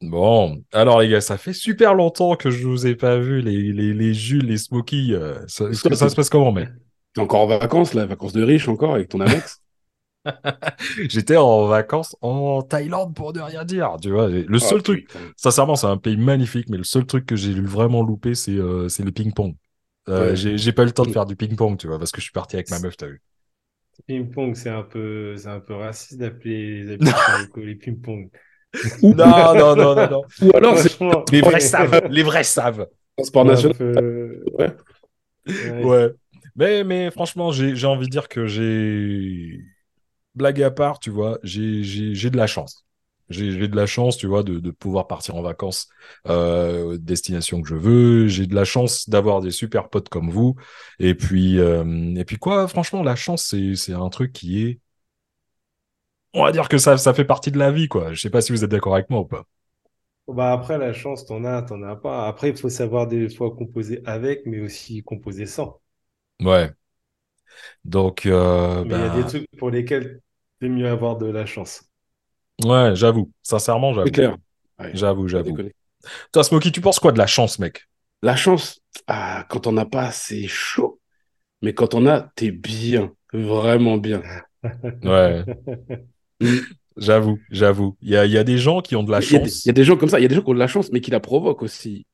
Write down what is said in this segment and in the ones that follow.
Bon, alors les gars, ça fait super longtemps que je vous ai pas vu, les, les, les Jules, les Smoky. euh, ça, se passe comment, mec? T'es encore en vacances, là, vacances de riche encore avec ton Amex J'étais en vacances en Thaïlande pour ne rien dire, tu vois. Le seul Oh, truc, putain. sincèrement, c'est un pays magnifique, mais le seul truc que j'ai vraiment loupé, c'est euh, c'est le ping-pong. Euh, Ouais. j'ai pas eu le temps de Mm. faire du ping-pong, tu vois, parce que je suis parti avec ma meuf, t'as vu. Ping-pong, c'est un peu, c'est un peu raciste d'appeler les les ping-pong. Non, non, non, non, non. Ou alors, Les vrais savent, les vrais savent. un sport un national. peu- Ouais. ouais. Ouais. Mais, mais franchement, j'ai j'ai envie de dire que j'ai. Blague à part, tu vois, j'ai j'ai- j'ai de la chance. J'ai j'ai de la chance, tu vois, de, de pouvoir partir en vacances, euh, destination que je veux. J'ai de la chance d'avoir des super potes comme vous. Et puis, euh, et puis quoi, franchement, la chance, c'est c'est un truc qui est. On va dire que ça, ça fait partie de la vie, quoi. Je sais pas si vous êtes d'accord avec moi ou pas. Bah après, la chance, t'en as, t'en as pas. Après, il faut savoir des fois composer avec, mais aussi composer sans. Ouais. Donc, euh, Mais il y a bah, des trucs pour lesquels c'est mieux avoir de la chance. ouais, j'avoue. Sincèrement, j'avoue. C'est clair. Ouais. J'avoue, j'avoue. Toi, Smokey, tu penses quoi de la chance, mec? La chance, ah, quand on n'a pas, c'est chaud. Mais quand on a, t'es bien. Vraiment bien. Ouais. j'avoue, j'avoue. Il y a, il y a des gens qui ont de la chance. il y a des gens comme ça, il y a des gens qui ont de la chance, mais qui la provoquent aussi.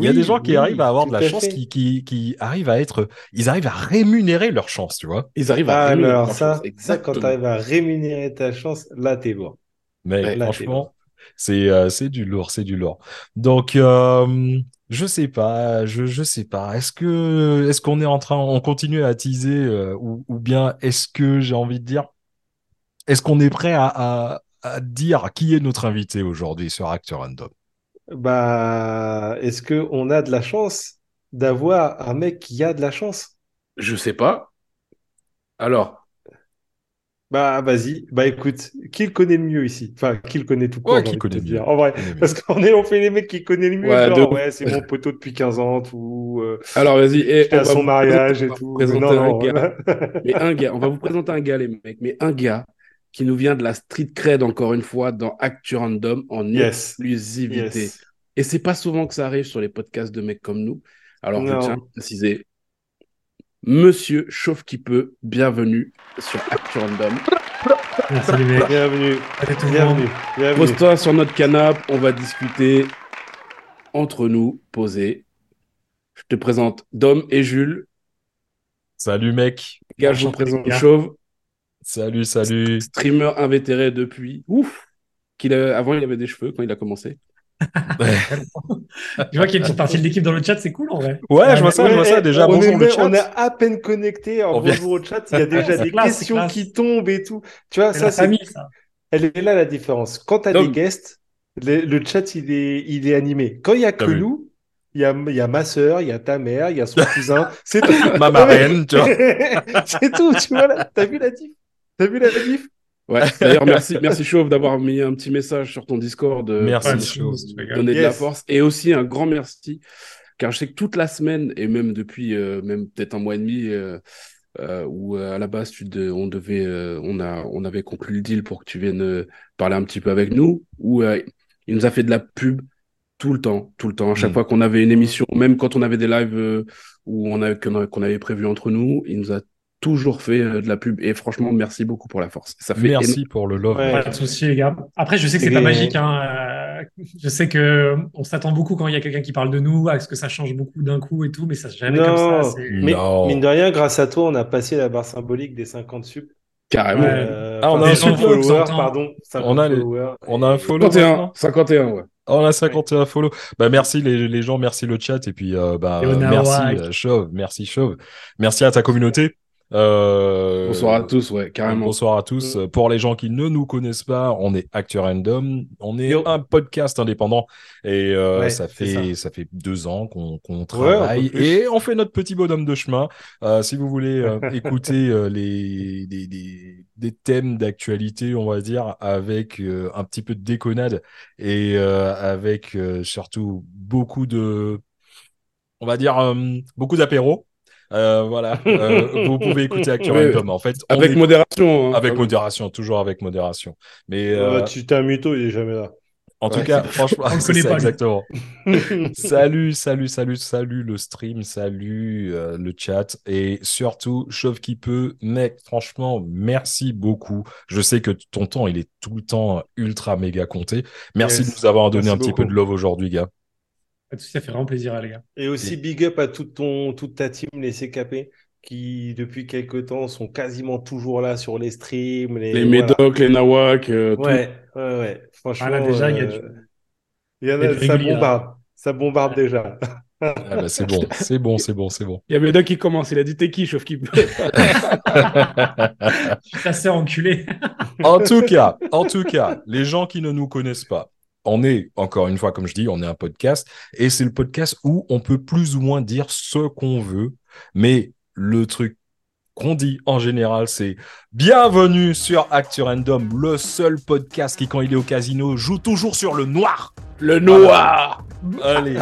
Il y a des gens qui oui, arrivent à avoir de la chance, fait. qui, qui, qui arrivent à être, ils arrivent à rémunérer leur chance, tu vois. Ils arrivent à Ah, rémunérer alors leur ça, chance. ça, quand tu arrives à rémunérer ta chance, là, t'es bon. Mais Ouais. Là, t'es franchement, c'est euh, c'est du lourd, c'est du lourd. Donc, euh, je sais pas, je, je sais pas. Est-ce que est-ce qu'on est en train, on continue à teaser euh, ou, ou bien est-ce que j'ai envie de dire, est-ce qu'on est prêt à, à, à dire qui est notre invité aujourd'hui sur Acteur Random? Bah, est-ce que on a de la chance d'avoir un mec qui a de la chance? Je sais pas. Alors, Bah, vas-y. Bah, écoute, qui le connaît le mieux ici? Enfin, qui le connaît tout court, Ouais, qui connaît dire. mieux. En vrai, parce qu'on est, on fait les mecs qui connaissent le mieux, Ouais, genre, c'est mon poteau depuis 15 ans, tout, euh, alors vas-y. Et on à son mariage et tout. Non, présenter un non, gars. voilà. Mais un gars, on va vous présenter un gars, les mecs, mais un gars qui nous vient de la street cred, encore une fois, dans Actu Random, en Yes. exclusivité. Yes. Et c'est pas souvent que ça arrive sur les podcasts de mecs comme nous. Alors, je Non. tiens à préciser, Monsieur Chauffe qui peut, bienvenue sur Actu Random. Merci les mecs. Bienvenue. Salut tout. Bienvenue. Bienvenue. Pose-toi sur notre canapé, on va discuter entre nous, posé. Je te présente Dom et Jules. Salut mec. Gars, je vous présente. Chauve, Salut, salut. streamer invétéré depuis. Ouf! Qu'il a- Avant, il avait des cheveux quand il a commencé. Je vois qu'il y a une petite partie de l'équipe dans le chat, c'est cool en vrai. Ouais, je vois ça, je vois ça. Déjà, on bonjour est, le chat. on est à peine connecté. On vient- bonjour au chat. Il y a déjà des classe, questions qui tombent et tout. Tu vois, ça, la c'est, famille, ça. elle est là la différence. Quand tu as des guests, le, le chat, il est, il est animé. Quand il y a que vu. nous, il y a, il y a ma sœur, il y a ta mère, il y a son cousin. C'est tout. Ma marraine, tu vois. c'est tout. Tu vois, là. T'as vu la diff? T'as vu la diff? Ouais, d'ailleurs, merci, merci Chauve d'avoir mis un petit message sur ton Discord. euh, Merci, c'est- donner de la Yes. force. Et aussi un grand merci, car je sais que toute la semaine, et même depuis euh, même peut-être un mois et demi, euh, euh, où euh, à la base tu de- on devait, euh, on a, on avait conclu le deal pour que tu viennes parler un petit peu avec nous, où euh, il nous a fait de la pub tout le temps, tout le temps. À chaque Mm. fois qu'on avait une émission, même quand on avait des lives euh, où on avait, qu'on avait prévu entre nous, il nous a toujours fait euh, de la pub. Et franchement, merci beaucoup pour la force. Ça fait Merci pour le love. Ouais. Pas de souci, les gars. Après, je sais que c'est Et- pas magique. Hein. euh, Je sais que on s'attend beaucoup quand il y a quelqu'un qui parle de nous, à ce que ça change beaucoup d'un coup et tout, mais ça jamais comme ça. Mais Non. mine de rien, grâce à toi, on a passé la barre symbolique des 50 sub. carrément. Ouais. Euh, Ah, on a un 50 follow, followers, 100. pardon. 50 On a les-. On a un Et- follow 51, maintenant 51, ouais. On a 51 follow. Bah, merci les, les gens, merci le chat. Et puis, euh, bah, Et merci Chauve, merci Chauve. Merci à ta communauté. Euh, Bonsoir à tous, ouais, carrément. Bonsoir à tous. Mm. Pour les gens qui ne nous connaissent pas, on est Actu Random. On est Yo. un podcast indépendant et euh, Ouais, ça fait ça. ça. fait deux ans qu'on qu'on un travaille et on fait notre petit bonhomme de chemin. Euh, si vous voulez euh, écouter euh, les des, des, des thèmes d'actualité, on va dire, avec euh, un petit peu de déconnade et euh, avec euh, surtout beaucoup de, on va dire, euh, beaucoup d'apéros. Euh, voilà, Euh, vous pouvez écouter Actu. En fait, Avec est- modération. hein. avec modération, toujours avec modération. Mais Euh, euh, tu t'es un mytho, il est jamais là. En tout Ouais, cas, franchement, On connaît ça, pas, exactement. salut, salut, salut, salut le stream, salut euh, le chat et surtout, chauve qui peut, mec, franchement, merci beaucoup. Je sais que ton temps, il est tout le temps ultra méga compté. Merci Yes. de nous avoir donné Merci un petit peu de love aujourd'hui, gars. Pas de souci, Ça fait vraiment plaisir, hein, les gars. Et aussi big up à toute, ton, toute ta team, les CKP, qui depuis quelques temps sont quasiment toujours là sur les streams. Les, Les voilà. Médocs, les Nawak, euh, tout. Ouais, ouais, ouais. Franchement, Ah, là, déjà, il y a euh, du- il y en a du ça régulier, là. bombarde. Ça bombarde déjà. Ah bah, c'est bon, c'est bon, c'est bon, c'est bon. Il y a Médoc qui commence, il a dit t'es qui, chauffe qui peut? Ta sœur enculée. en tout cas, en tout cas, les gens qui ne nous connaissent pas, on est, encore une fois, comme je dis, on est un podcast et c'est le podcast où on peut plus ou moins dire ce qu'on veut, mais le truc qu'on dit en général, c'est bienvenue sur Actu Random, le seul podcast qui, quand il est au casino, joue toujours sur le noir. Le noir Allez,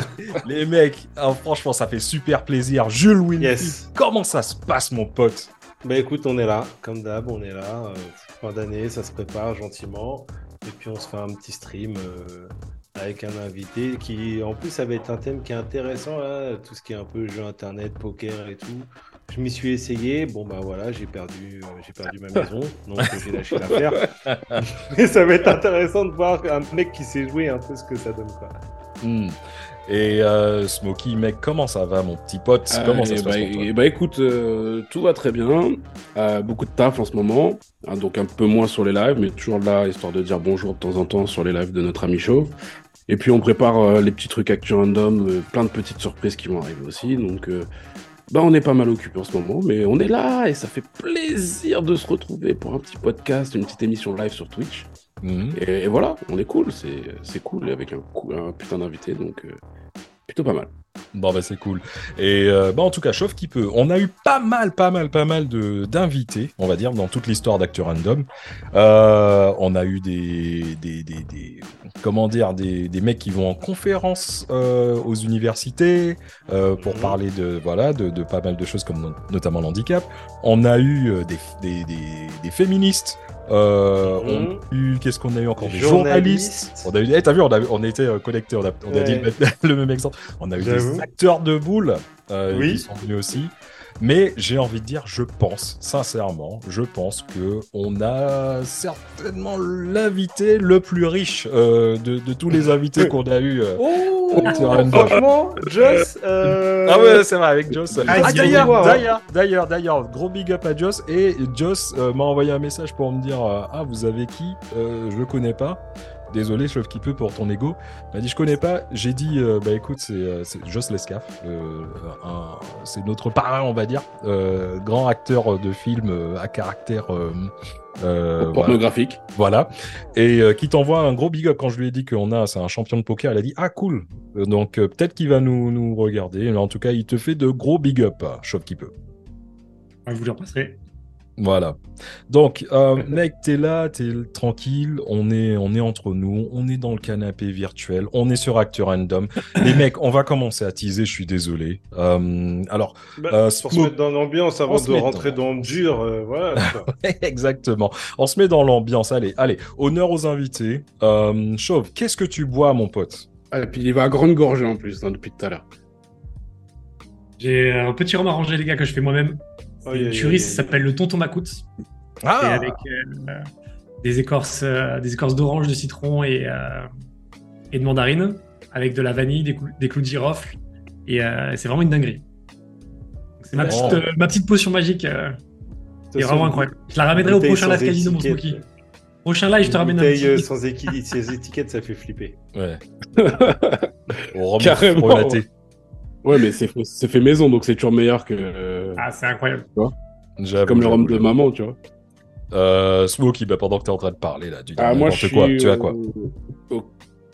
les mecs, ah, franchement, ça fait super plaisir. Jules Winfield, Yes. comment ça se passe, mon pote? Bah écoute, on est là, comme d'hab, on est là. euh, fin d'année, ça se prépare gentiment. Et puis on se fait un petit stream euh, avec un invité qui, en plus, ça va être un thème qui est intéressant, là, tout ce qui est un peu jeu internet, poker et tout. Je m'y suis essayé, bon bah voilà, j'ai perdu, euh, j'ai perdu ma maison, donc euh, j'ai lâché l'affaire. Mais ça va être intéressant de voir un mec qui sait jouer un peu ce que ça donne quoi. Hmm. Et euh, Smokey, mec, comment ça va, mon petit pote? Comment ça Eh se passe bah, pour toi? eh bah, écoute, euh, tout va très bien. Euh, beaucoup de taf en ce moment, hein, donc un peu moins sur les lives, mais toujours là, histoire de dire bonjour de temps en temps sur les lives de notre ami Chauve. Et puis on prépare euh, les petits trucs actu random, euh, plein de petites surprises qui vont arriver aussi. Donc euh, bah, on est pas mal occupé en ce moment, mais on est là et ça fait plaisir de se retrouver pour un petit podcast, une petite émission live sur Twitch. Hmm. Et, et voilà, on est cool, c'est c'est cool avec un, putain d'invité, donc euh, plutôt pas mal. Bon, bah, c'est cool. Et euh, bah, en tout cas, chauffe qui peut. On a eu pas mal, pas mal, pas mal de d'invités, on va dire, dans toute l'histoire Random. Euh, on a eu des, des, des, des- comment dire, des, des mecs qui vont en conférence euh, aux universités pour Mhm. parler de, voilà, de, de pas mal de choses comme no- notamment l'handicap. On a eu des, des, des féministes. Euh, Mhm. On a eu, qu'est-ce qu'on a eu encore? Des journalistes. journalistes. On a eu, eh, t'as vu, on, a, on était euh, connectés, on a, on a dit le, même- le même exemple. On a eu des acteurs de boules Oui. qui sont venus aussi. Mais j'ai envie de dire, je pense, sincèrement, je pense que on a certainement l'invité le plus riche euh, de, de tous les invités qu'on a eu. euh. Oh, franchement, Joss. euh, Ah ouais, c'est vrai, avec Joss. Ah, Ah, d'ailleurs, d'ailleurs, d'ailleurs, d'ailleurs, gros big up à Joss. Et Joss euh, m'a envoyé un message pour me dire euh, Ah, vous avez qui? Euh, Je le connais pas. Désolé, chauve qui peut pour ton ego. Il m'a dit Je connais pas. J'ai dit euh, Bah écoute, c'est euh, c'est Joss Lescaf. euh, un- c'est notre parrain, on va dire. Euh, grand acteur de film euh, à caractère. euh, euh, voilà. Pornographique. Voilà. Et euh, qui t'envoie un gros big up quand je lui ai dit qu'on a, c'est un champion de poker. Elle a dit ah cool. Donc euh, peut-être qu'il va nous, nous regarder. Mais en tout cas, il te fait de gros big up, euh, chauve qui peut. Je vous le repasserai. Voilà. Donc, euh, mec, t'es là, t'es tranquille, on est, on est entre nous, on est dans le canapé virtuel, on est sur Actu Random. Les mecs, on va commencer à teaser, je suis désolé. Euh, alors, Bah, Euh, pour se mettre dans l'ambiance On avant se de met rentrer dans- dans le dur, euh, voilà. exactement. On se met dans l'ambiance. Allez, allez, honneur aux invités. Euh, Chauve, qu'est-ce que tu bois, mon pote? Ah, et puis il va à grande gorgée en plus hein, depuis tout à l'heure. J'ai un petit rhum arrangé, les gars, que je fais moi-même. Aïe, Une tuerie, ça s'appelle le tonton Macoute. C'est Ah avec euh, des écorces, euh, des écorces d'orange, de citron et, euh, et de mandarine, avec de la vanille, des, clous- des clous de girofle. Et euh, c'est vraiment une dinguerie. C'est ma, Oh. petite, euh, ma petite potion magique. euh, De qui est toute vraiment incroyable. Je la ramènerai au prochain live casino, mon. Smokey. Prochain live, je te ramène un petit. sans, équi- sans étiquette, ça fait flipper. Ouais. Au rhum Carrément. Ouais, mais c'est fait maison, donc c'est toujours meilleur que euh, Ah, c'est incroyable. J'avoue, comme le rhum de j'avoue. maman, tu vois. Euh, Smokey, bah, pendant que t'es en train de parler, là, tu dis Ah, moi, n'importe je suis quoi. Tu as quoi au, au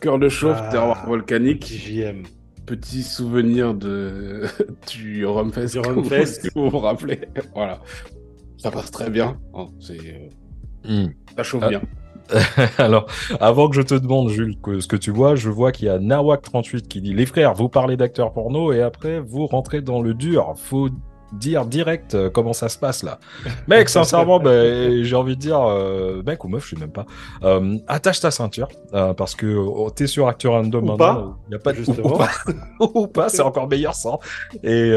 cœur de chauffe, Ah. terroir volcanique. JM. Petit souvenir de du Rumfest. Du comme Rumfest. Vous vous rappelez Voilà. Ça passe très bien. hein, c'est euh, Hmm. ça chauffe Ah. bien. Alors, avant que je te demande, Jules, que- ce que tu vois, je vois qu'il y a Nawak38 qui dit Les frères, vous parlez d'acteurs porno et après, vous rentrez dans le dur. Faut dire direct euh, comment ça se passe là. Mec, sincèrement, ben, j'ai envie de dire, euh, mec ou meuf, je sais même pas, euh, attache ta ceinture parce que oh, t'es sur Acteur Random Ou maintenant. Il y a pas de justement. ou pas, ou pas, c'est encore meilleur ça. Et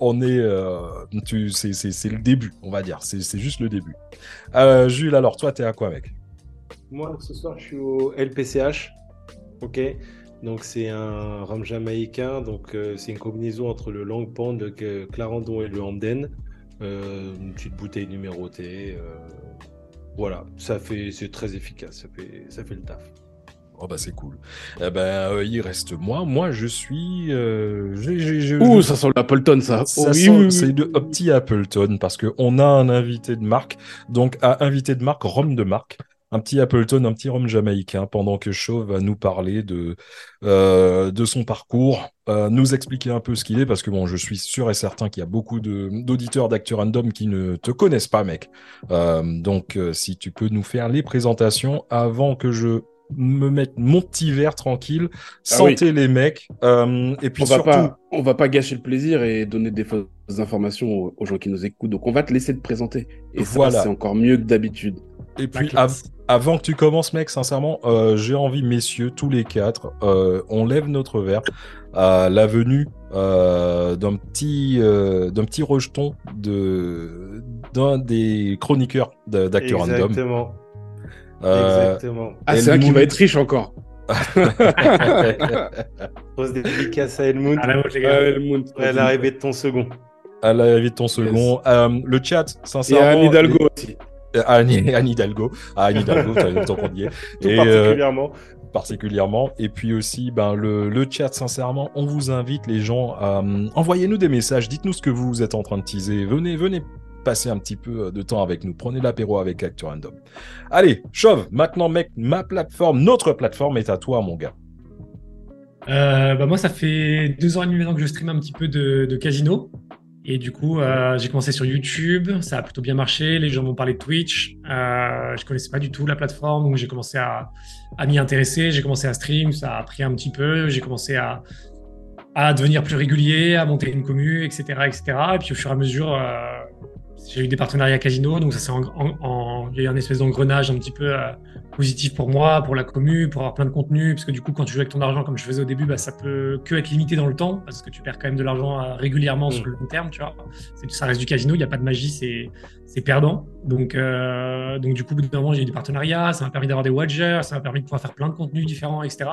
on est, tu, c'est, le début, on va dire. C'est, juste le début. Jules, alors toi, t'es à quoi, mec? Moi, ce soir, je suis au LPCH. Ok. Donc, c'est un rhum jamaïcain. Donc, euh, c'est une combinaison entre le Long Pond, le Cl- Clarendon et le Hamden. Euh, une petite bouteille numérotée. euh, voilà. Ça fait, c'est très efficace. Ça fait, ça fait le taf. Oh bah c'est cool. Eh ben, euh, il reste moi. Moi, je suis. Euh, j'ai- j'ai- j'ai- Ouh, je- ça sent l'Appleton, ça. Ça Oh, oui, sent- oui, oui. c'est de petit Appleton parce qu'on a un invité de marque. Donc, à invité de marque, rhum de marque. Un petit Appleton, un petit rhum jamaïcain, pendant que Chauve va nous parler de, euh, de son parcours, euh, nous expliquer un peu ce qu'il est, parce que bon, je suis sûr et certain qu'il y a beaucoup d'auditeurs d'Actu Random qui ne te connaissent pas, mec. Euh, donc, si tu peux nous faire les présentations avant que je me mette mon petit verre tranquille, Ah oui. santé les mecs, euh, et puis on va surtout... pas, on va pas gâcher le plaisir et donner des fausses informations aux, aux gens qui nous écoutent. Donc on va te laisser te présenter. Et Voilà. ça, c'est encore mieux que d'habitude. Et La puis, av- avant que tu commences, mec, sincèrement, euh, j'ai envie, messieurs, tous les quatre, euh, on lève notre verre à la venue euh, d'un petit, euh, d'un petit rejeton de d'un des chroniqueurs d'Actu Random. Exactement. Euh, Exactement. Ah, c'est qu'il Helmut. va être riche encore. Grosse dédicace à Helmut. À la vôtre, les gars. Helmut. à l'arrivée de ton second. à l'arrivée de ton second. Euh, le chat, Et sincèrement. à Anne Hidalgo aussi. À Anne, Anne Hidalgo. À Anne Hidalgo, t'as le temps qu'on y est. Tout Et, euh, particulièrement. particulièrement. Et puis aussi, ben, le, le chat, sincèrement, on vous invite, les gens, à euh, envoyez-nous des messages. Dites-nous ce que vous êtes en train de teaser. Venez, venez passer un petit peu de temps avec nous. Prenez l'apéro avec Actu Random. Allez, Chauve, maintenant, mec, ma plateforme, notre plateforme est à toi, mon gars. Euh, bah, moi, ça fait deux ans et demi maintenant que je stream un petit peu de, de casino. Et du coup, euh, j'ai commencé sur YouTube. Ça a plutôt bien marché. Les gens m'ont parlé de Twitch. Euh, je connaissais pas du tout la plateforme, donc j'ai commencé à, m'y intéresser. J'ai commencé à stream. Ça a pris un petit peu. J'ai commencé à, devenir plus régulier, à monter une commu, etc., etc. Et puis au fur et à mesure, euh, j'ai eu des partenariats casino. Donc ça s'est en- en- il y a eu un espèce d'engrenage un petit peu euh, positif pour moi, pour la commu, pour avoir plein de contenu, parce que du coup, quand tu joues avec ton argent, comme je faisais au début, bah, ça peut que être limité dans le temps, parce que tu perds quand même de l'argent euh, régulièrement Mm. sur le long terme, tu vois. Ça reste du casino, il n'y a pas de magie, c'est c'est perdant. Donc, euh, donc du coup, au bout d'un moment, j'ai eu des partenariats, ça m'a permis d'avoir des watchers, ça m'a permis de pouvoir faire plein de contenus différents, etc.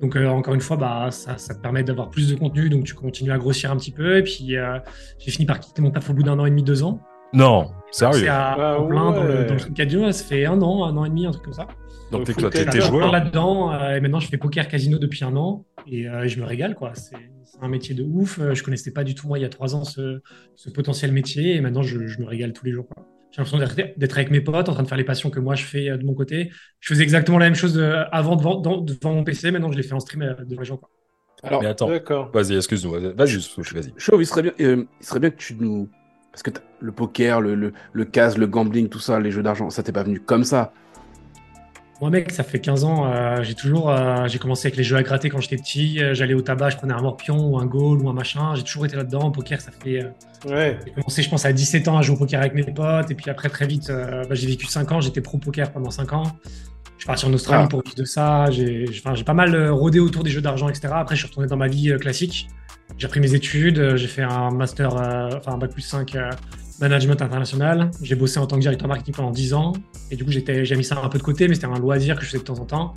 Donc euh, encore une fois, bah, ça, ça te permet d'avoir plus de contenu, donc tu continues à grossir un petit peu. Et puis euh, j'ai fini par quitter mon taf au bout d'un an et demi, deux ans. Non, C'est sérieux. à Ah en plein dans le, ouais. dans le casino, ça fait un an, un an et demi, un truc comme ça. Donc, t'es T'es joueur là-dedans euh, et maintenant je fais poker casino depuis un an et euh, je me régale quoi. C'est c'est un métier de ouf. Euh, Je connaissais pas du tout moi il y a trois ans ce, ce potentiel métier et maintenant je, je me régale tous les jours. quoi. J'ai l'impression d'être- d'être avec mes potes en train de faire les passions que moi je fais de mon côté. Je faisais exactement la même chose avant devant, dans- devant mon PC, maintenant je l'ai fait en stream devant les gens. Quoi. Alors, Mais attends, D'accord. vas-y, excuse-nous. Vas-y, vas-y. Chauve, il serait bien, euh, il serait bien que tu nous. Parce que le poker, le, le, le casse, le gambling, tout ça, les jeux d'argent, ça t'est pas venu comme ça. Moi mec, ça fait 15 ans, euh, j'ai toujours, euh, j'ai commencé avec les jeux à gratter quand j'étais petit. Euh, J'allais au tabac, je prenais un morpion ou un goal ou un machin. J'ai toujours été là-dedans. Poker, ça fait euh, Ouais. J'ai commencé, je pense, à 17 ans à jouer au poker avec mes potes. Et puis après, très vite, euh, bah, j'ai vécu 5 ans. J'étais pro poker pendant 5 ans. Je suis parti en Australie Ah. pour vivre de ça. J'ai j'ai- enfin, j'ai pas mal rôdé autour des jeux d'argent, etc. Après, je suis retourné dans ma vie classique. J'ai repris mes études. euh, J'ai fait un master, euh, enfin, un bac plus 5 euh, management international. J'ai bossé en tant que directeur marketing pendant 10 ans. Et du coup, j'ai mis ça un peu de côté, mais c'était un loisir que je faisais de temps en temps.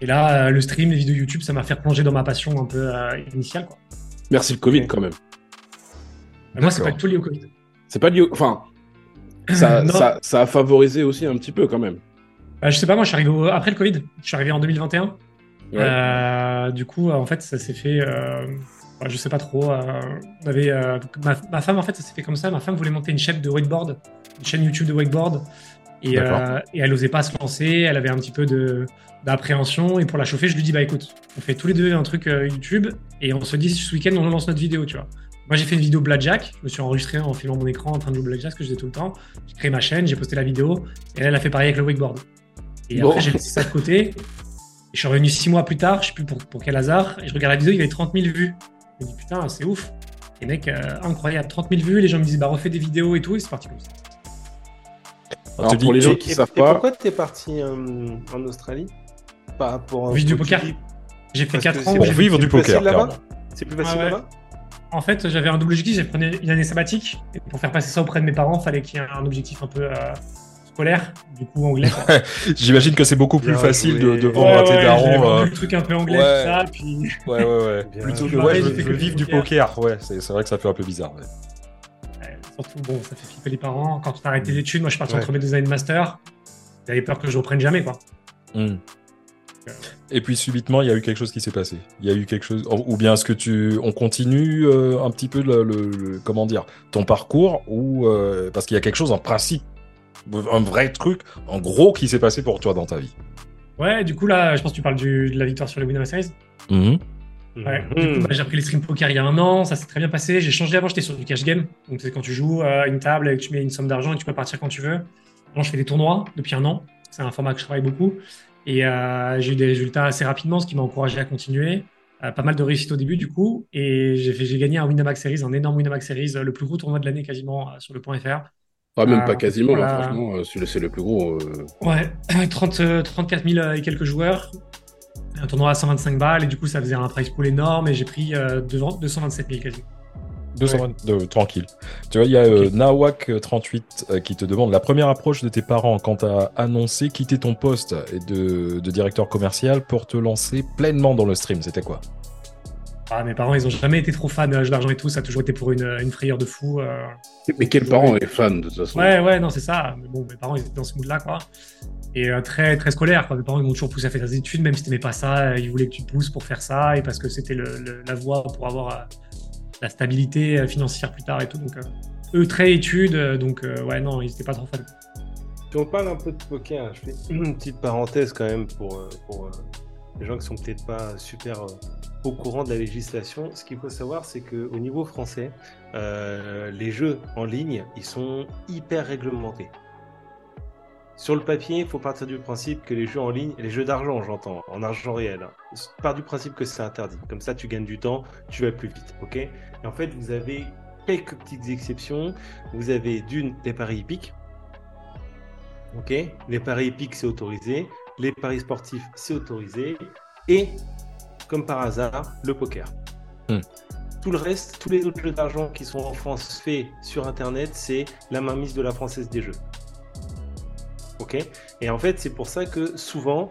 Et là, euh, le stream, les vidéos YouTube, ça m'a fait plonger dans ma passion un peu initiale. Quoi. Merci le Covid quand même. Moi, c'est pas tout lié au Covid. C'est pas lié. au- Enfin, ça, Non. ça, ça a favorisé aussi un petit peu quand même. Bah, je sais pas, moi je suis arrivé au- après le Covid, je suis arrivé en 2021. Ouais. Euh, du coup, en fait, ça s'est fait, je sais pas trop. euh, on avait, euh, ma, ma femme, en fait, ça s'est fait comme ça. Ma femme voulait monter une chaîne de wakeboard, une chaîne YouTube de wakeboard. Et, euh, et elle osait pas se lancer, elle avait un petit peu d'appréhension. Et pour la chauffer, je lui dis, bah écoute, on fait tous les deux un truc YouTube et on se dit ce week-end, on lance notre vidéo, tu vois. Moi, j'ai fait une vidéo Blackjack. Je me suis enregistré en filmant mon écran en train de jouer Blackjack, ce que je faisais tout le temps. J'ai créé ma chaîne, j'ai posté la vidéo. Et elle, elle a fait pareil avec le wakeboard. Et Bon. après, j'ai laissé ça de côté. Et je suis revenu six mois plus tard, je sais plus pour, pour quel hasard. Et je regarde la vidéo, il y avait 30 000 vues. Je me dis, putain, c'est ouf. Et mec, euh, incroyable, 30 000 vues, les gens me disent bah refais des vidéos et tout, et c'est parti comme ça. Alors, pour les gens qui et- savent et pas, pourquoi t'es parti euh, en Australie? Par rapport à Pour vivre du poker. J'ai fait Parce 4 que ans. Pour vivre du c'est plus poker, facile là-bas? clairement. C'est plus facile Ah ouais. là-bas? En fait, j'avais un double objectif, j'ai pris une année sabbatique. Et pour faire passer ça auprès de mes parents, fallait qu'il y ait un objectif un peu euh, scolaire, du coup anglais. J'imagine que c'est beaucoup plus Bien facile de, joué. de Ouais, vendre à tes j'avais darons. euh, le truc un peu anglais, ouais. tout ça, puis Ouais, ouais, ouais. Plutôt que ouais, je, que vivre du poker. poker. Ouais, c'est vrai que ça fait un peu bizarre. ouais. Ouais, surtout, bon, ça fait flipper les parents. Quand tu arrêtes tes études, moi je suis parti Ouais. entre mes deux années de master. J'avais peur que je reprenne jamais, quoi. Hmm. Et puis subitement, il y a eu quelque chose qui s'est passé. Il y a eu quelque chose, ou bien est-ce que tu, on continue euh, un petit peu le, le- le- comment dire, ton parcours, ou euh, parce qu'il y a quelque chose en principe, un vrai truc, en gros, qui s'est passé pour toi dans ta vie. Ouais, du coup, là, je pense que tu parles du- de la victoire sur le Winamax Series. Mhm. Ouais. Bah, j'ai repris les stream poker il y a un an, ça s'est très bien passé. J'ai changé avant, j'étais sur du cash game. Donc, c'est quand tu joues à une table et que tu mets une somme d'argent et tu peux partir quand tu veux. Maintenant, je fais des tournois depuis un an. C'est un format que je travaille beaucoup. Et euh, j'ai eu des résultats assez rapidement, ce qui m'a encouragé à continuer. Euh, pas mal de réussite au début, du coup. Et j'ai gagné un Winamax Series, un énorme Winamax Series, euh, le plus gros tournoi de l'année quasiment sur le point .fr. ah, même Ah, pas quasiment, hein, voilà. franchement, euh, c'est le, plus gros. euh. Ouais, 30, euh, 34 000 et quelques joueurs. Un tournoi à 125 balles. Et du coup, ça faisait un price pool énorme. Et j'ai pris euh, devant 227 000 quasiment. 220 de- tranquille. Tu vois, il y a euh, Nawak38 euh, qui te demande la première approche de tes parents quand tu as annoncé quitter ton poste et de, de directeur commercial pour te lancer pleinement dans le stream. C'était quoi? Ah, mes parents, ils ont jamais été trop fans de jeux d'argent et tout. Ça a toujours été pour une, une frayeur de fou. euh. Mais quel parent est fan de toute façon Ouais, ouais, non, c'est ça. Mais bon, mes parents, ils étaient dans ce mood-là, quoi. Et euh, très, très scolaire, quoi. Mes parents, ils m'ont toujours poussé à faire des études, même si t'aimais pas ça. Ils voulaient que tu pousses pour faire ça et parce que c'était le- le- la voie pour avoir euh, la stabilité financière plus tard et tout. Donc, euh, eux, très études. donc, euh, ouais, non, ils étaient pas trop fans. Si on parle un peu de poker, je fais une petite parenthèse quand même pour, pour euh, les gens qui sont peut-être pas super euh, au courant de la législation. Ce qu'il faut savoir, c'est qu'au niveau français, euh, les jeux en ligne, ils sont hyper réglementés. Sur le papier, il faut partir du principe que les jeux en ligne, les jeux d'argent, j'entends, en argent réel, hein, part du principe que c'est interdit. Comme ça, tu gagnes du temps, tu vas plus vite, ok? Et en fait, vous avez quelques petites exceptions. Vous avez d'une les paris hippiques. Ok, les paris hippiques c'est autorisé, les paris sportifs c'est autorisé, et comme par hasard, le poker. Hmm. Tout le reste, tous les autres jeux d'argent qui sont en France faits sur Internet, c'est la mainmise de la Française des Jeux. Ok Et en fait, c'est pour ça que souvent,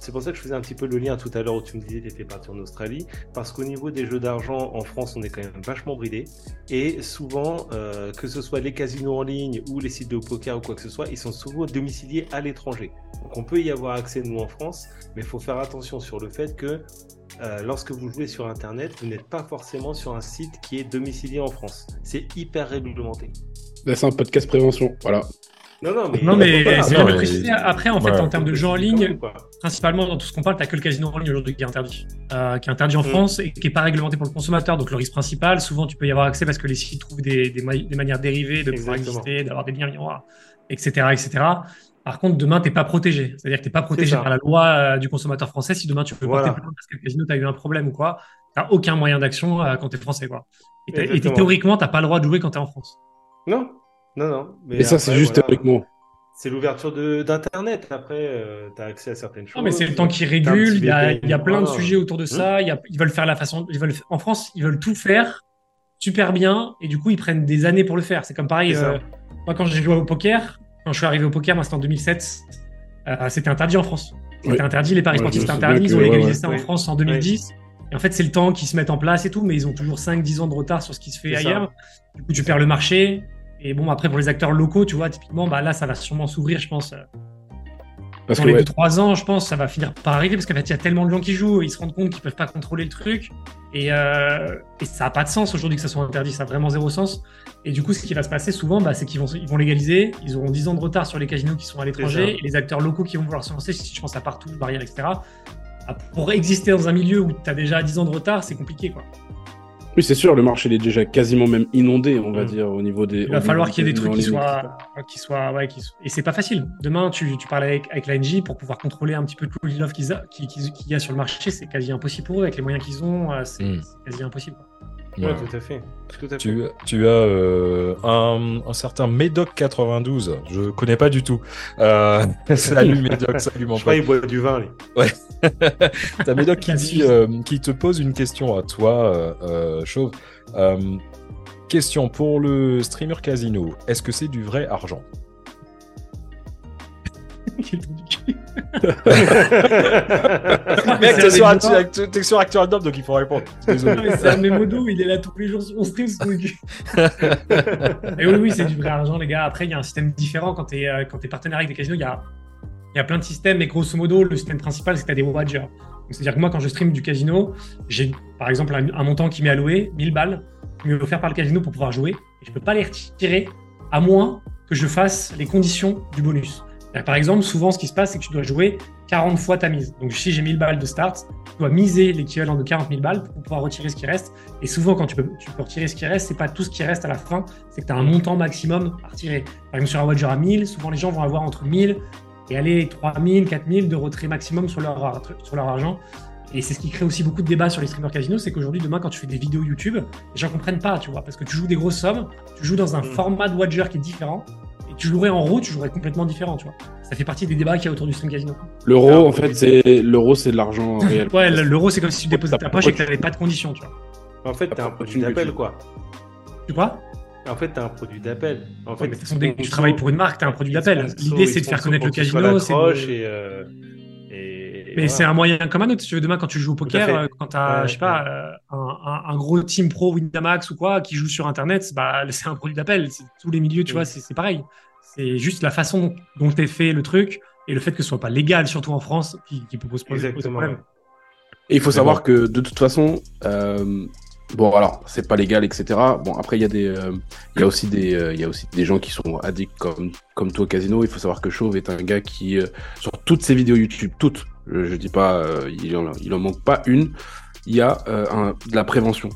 c'est pour ça que je faisais un petit peu le lien tout à l'heure où tu me disais que tu étais parti en Australie, parce qu'au niveau des jeux d'argent en France, on est quand même vachement bridé. Et souvent, euh, que ce soit les casinos en ligne ou les sites de poker ou quoi que ce soit, ils sont souvent domiciliés à l'étranger. Donc on peut y avoir accès, nous, en France, mais il faut faire attention sur le fait que euh, lorsque vous jouez sur Internet, vous n'êtes pas forcément sur un site qui est domicilié en France. C'est hyper réglementé. Là, c'est un podcast prévention. Voilà. Non, non, mais, Non, mais Voilà, c'est bien de préciser. Après, en fait, Ouais. en termes de jeux en ligne, principalement dans tout ce qu'on parle, t'as que le casino en ligne aujourd'hui qui est interdit. Euh, qui est interdit en Mm. France et qui est pas réglementé pour le consommateur. Donc le risque principal, souvent tu peux y avoir accès parce que les sites trouvent des, des, ma- des manières dérivées de pouvoir exister, d'avoir des liens miroirs, etc., etc. Par contre, demain, t'es pas protégé. C'est-à-dire que t'es pas protégé par la loi euh, du consommateur français. Si demain tu peux Voilà. porter plainte parce que le casino t'as eu un problème ou quoi, t'as aucun moyen d'action euh, quand t'es français, quoi. Et, et théoriquement, t'as pas le droit de jouer quand t'es en France. Non, non, non. Mais Et ça, c'est juste voilà. théoriquement. C'est l'ouverture de- d'Internet. Après, tu as accès à certaines choses. Non, mais c'est le temps qui T'as un régule. Il y a, il y a plein de voilà. sujets autour de ça. Il y a- ils veulent faire la façon. Ils veulent, en France, ils veulent tout faire super bien et du coup, ils prennent des années pour le faire. C'est comme pareil. Euh, moi, quand j'ai joué au poker, quand je suis arrivé au poker, moi, c'était en 2007. euh, c'était interdit en France. C'était Oui. interdit. Les paris Ouais, sportifs, c'était interdit. Ils ont légalisé ouais. ça en. France en 2010. Et en fait, c'est le temps qui se met en place et tout, mais ils ont toujours 5-10 ans de retard sur ce qui se fait C'est ça. ailleurs. Du coup, tu perds le marché. Et bon, après, pour les acteurs locaux, tu vois, typiquement, bah, là, ça va sûrement s'ouvrir, je pense. euh, Parce dans que les ouais, 2-3 ans, je pense, ça va finir par arriver parce qu'en fait, il y a tellement de gens qui jouent, ils se rendent compte qu'ils peuvent pas contrôler le truc. Et, euh, et ça n'a pas de sens aujourd'hui que ça soit interdit, ça a vraiment zéro sens. Et du coup, ce qui va se passer souvent, bah, c'est qu'ils vont, ils vont légaliser, ils auront 10 ans de retard sur les casinos qui sont à l'étranger, et les acteurs locaux qui vont vouloir se lancer, si je pense à partout, barrières, etc. Ah, Pour exister dans un milieu où tu as déjà 10 ans de retard, c'est compliqué. Quoi. Oui, c'est sûr, le marché il est déjà quasiment même inondé, on va Mm. dire, au niveau des. Il va falloir qu'il y ait des trucs qui soient, qui soient, ouais, qui soient- et c'est pas facile. Demain, tu, tu parles avec, avec l'ANJ pour pouvoir contrôler un petit peu tout l'offre qu'ils a- qui- qui- qu'il y a sur le marché, c'est quasi impossible pour eux avec les moyens qu'ils ont, euh, c'est Mm. c'est quasi impossible. quoi. Ouais, Ouais. tout à fait. Tout à fait. Tu, tu as euh, un, un certain Médoc 92, je connais pas du tout. Euh, salut Médoc, salut mon Je crois pote. qu'il boit du vin, lui. T'as Médoc qui, dit, euh, qui te pose une question à toi, Chauve. Euh, question pour le streamer casino. Est-ce que c'est du vrai argent? Mec, c'est t'es sur, un Actu- Actu- t'es sur Actu Random, donc il faut répondre. Désolé. C'est un mémodo, il est là tous les jours sur mon stream, ce cul. Et oui, oui, c'est du vrai argent, les gars. Après, il y a un système différent quand tu es, partenaire avec des casinos. Il y a, il y a plein de systèmes, mais grosso modo, le système principal, c'est que tu as des wagers. C'est-à-dire que moi, quand je stream du casino, j'ai par exemple un, un montant qui m'est alloué, 1000 balles, qui m'est offert par le casino pour pouvoir jouer. Et je peux pas les retirer à moins que je fasse les conditions du bonus. C'est-à-dire, Par exemple, souvent, ce qui se passe, c'est que tu dois jouer 40 fois ta mise. Donc, si j'ai 1000 balles de start, tu dois miser l'équivalent de 40 000 balles pour pouvoir retirer ce qui reste. Et souvent, quand tu peux, tu peux retirer ce qui reste, c'est pas tout ce qui reste à la fin, c'est que tu as un montant maximum à retirer. Par exemple, sur un wager à 1000, souvent les gens vont avoir entre 1000 et aller 3000, 4000 de retrait maximum sur leur, ar- sur leur argent. Et c'est ce qui crée aussi beaucoup de débats sur les streamers casinos, c'est qu'aujourd'hui, demain, quand tu fais des vidéos YouTube, les gens comprennent pas, tu vois, parce que tu joues des grosses sommes, tu joues dans un Mm. format de wager qui est différent, et tu jouerais en roue, tu jouerais complètement différent, tu vois. Ça fait partie des débats qu'il y a autour du stream casino. L'euro, Alors, en fait, c'est l'euro, c'est de l'argent réel. Ouais, l'euro, c'est comme si tu déposais ta poche et que n'avais pas de conditions, tu vois. En fait, t'as un produit d'appel, quoi. Tu vois En fait, t'as un produit d'appel. En Ouais, fait, mais de toute façon, dès que tu travailles pour une marque, t'as un produit d'appel. L'idée, c'est de faire connaître le casino. c'est de- Et, euh, et, Mais voilà. c'est un moyen comme un autre. Si tu veux, demain, quand tu joues au poker, fait. euh, quand tu as, Ouais, je sais pas, euh, un, un- un gros team pro Winamax ou quoi, qui joue sur Internet, bah, c'est un produit d'appel. C'est- Tous les milieux, tu Mm. vois, c'est c'est pareil. C'est juste la façon dont tu fait le truc et le fait que ce soit pas légal, surtout en France, qui, qui peut poser poser problème. Et il faut savoir bon. que de toute façon, euh, bon alors c'est pas légal, etc. Bon après il y a des, euh, il y a aussi des, euh, il y a aussi des gens qui sont addicts comme comme toi au casino. Il faut savoir que Chauve est un gars qui euh, sur toutes ses vidéos YouTube, toutes, je, je dis pas, euh, il en il en manque pas une. Il y a euh, un, de la prévention.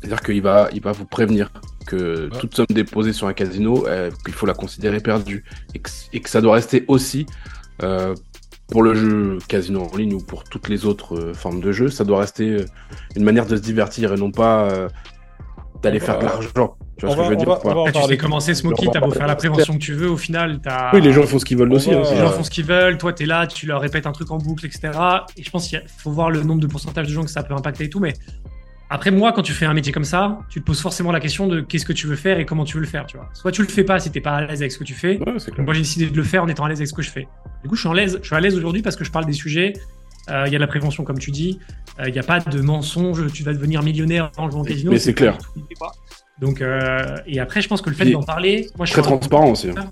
C'est-à-dire qu'il va, il va vous prévenir que toute somme déposée sur un casino, euh, qu'il faut la considérer perdue et que, et que ça doit rester aussi euh, pour le jeu casino en ligne ou pour toutes les autres euh, formes de jeu, ça doit rester euh, une manière de se divertir et non pas euh, d'aller faire de l'argent. Tu vois on ce que je veux dire va- on va en tu sais comment c'est Smokey, t'as beau faire la prévention que tu veux, au final, t'as. Oui, les gens font ce qu'ils veulent aussi. va- hein, Les gens font ce qu'ils veulent, toi t'es là, tu leur répètes un truc en boucle, etc. Et je pense qu'il faut voir le nombre de pourcentage de gens que ça peut impacter et tout. Mais après, moi, quand tu fais un métier comme ça, tu te poses forcément la question de qu'est-ce que tu veux faire et comment tu veux le faire, tu vois. Soit tu le fais pas si t'es pas à l'aise avec ce que tu fais. Ouais. Donc moi, j'ai décidé de le faire en étant à l'aise avec ce que je fais. Du coup, je suis, en l'aise, je suis à l'aise aujourd'hui parce que je parle des sujets. Euh, Il y a de la prévention, comme tu dis. Euh, Il n'y a pas de mensonge. Tu vas devenir millionnaire en jouant au casino. Mais c'est clair. Donc, euh, et après, je pense que le fait d'en parler, moi, je Très transparent aussi. hein.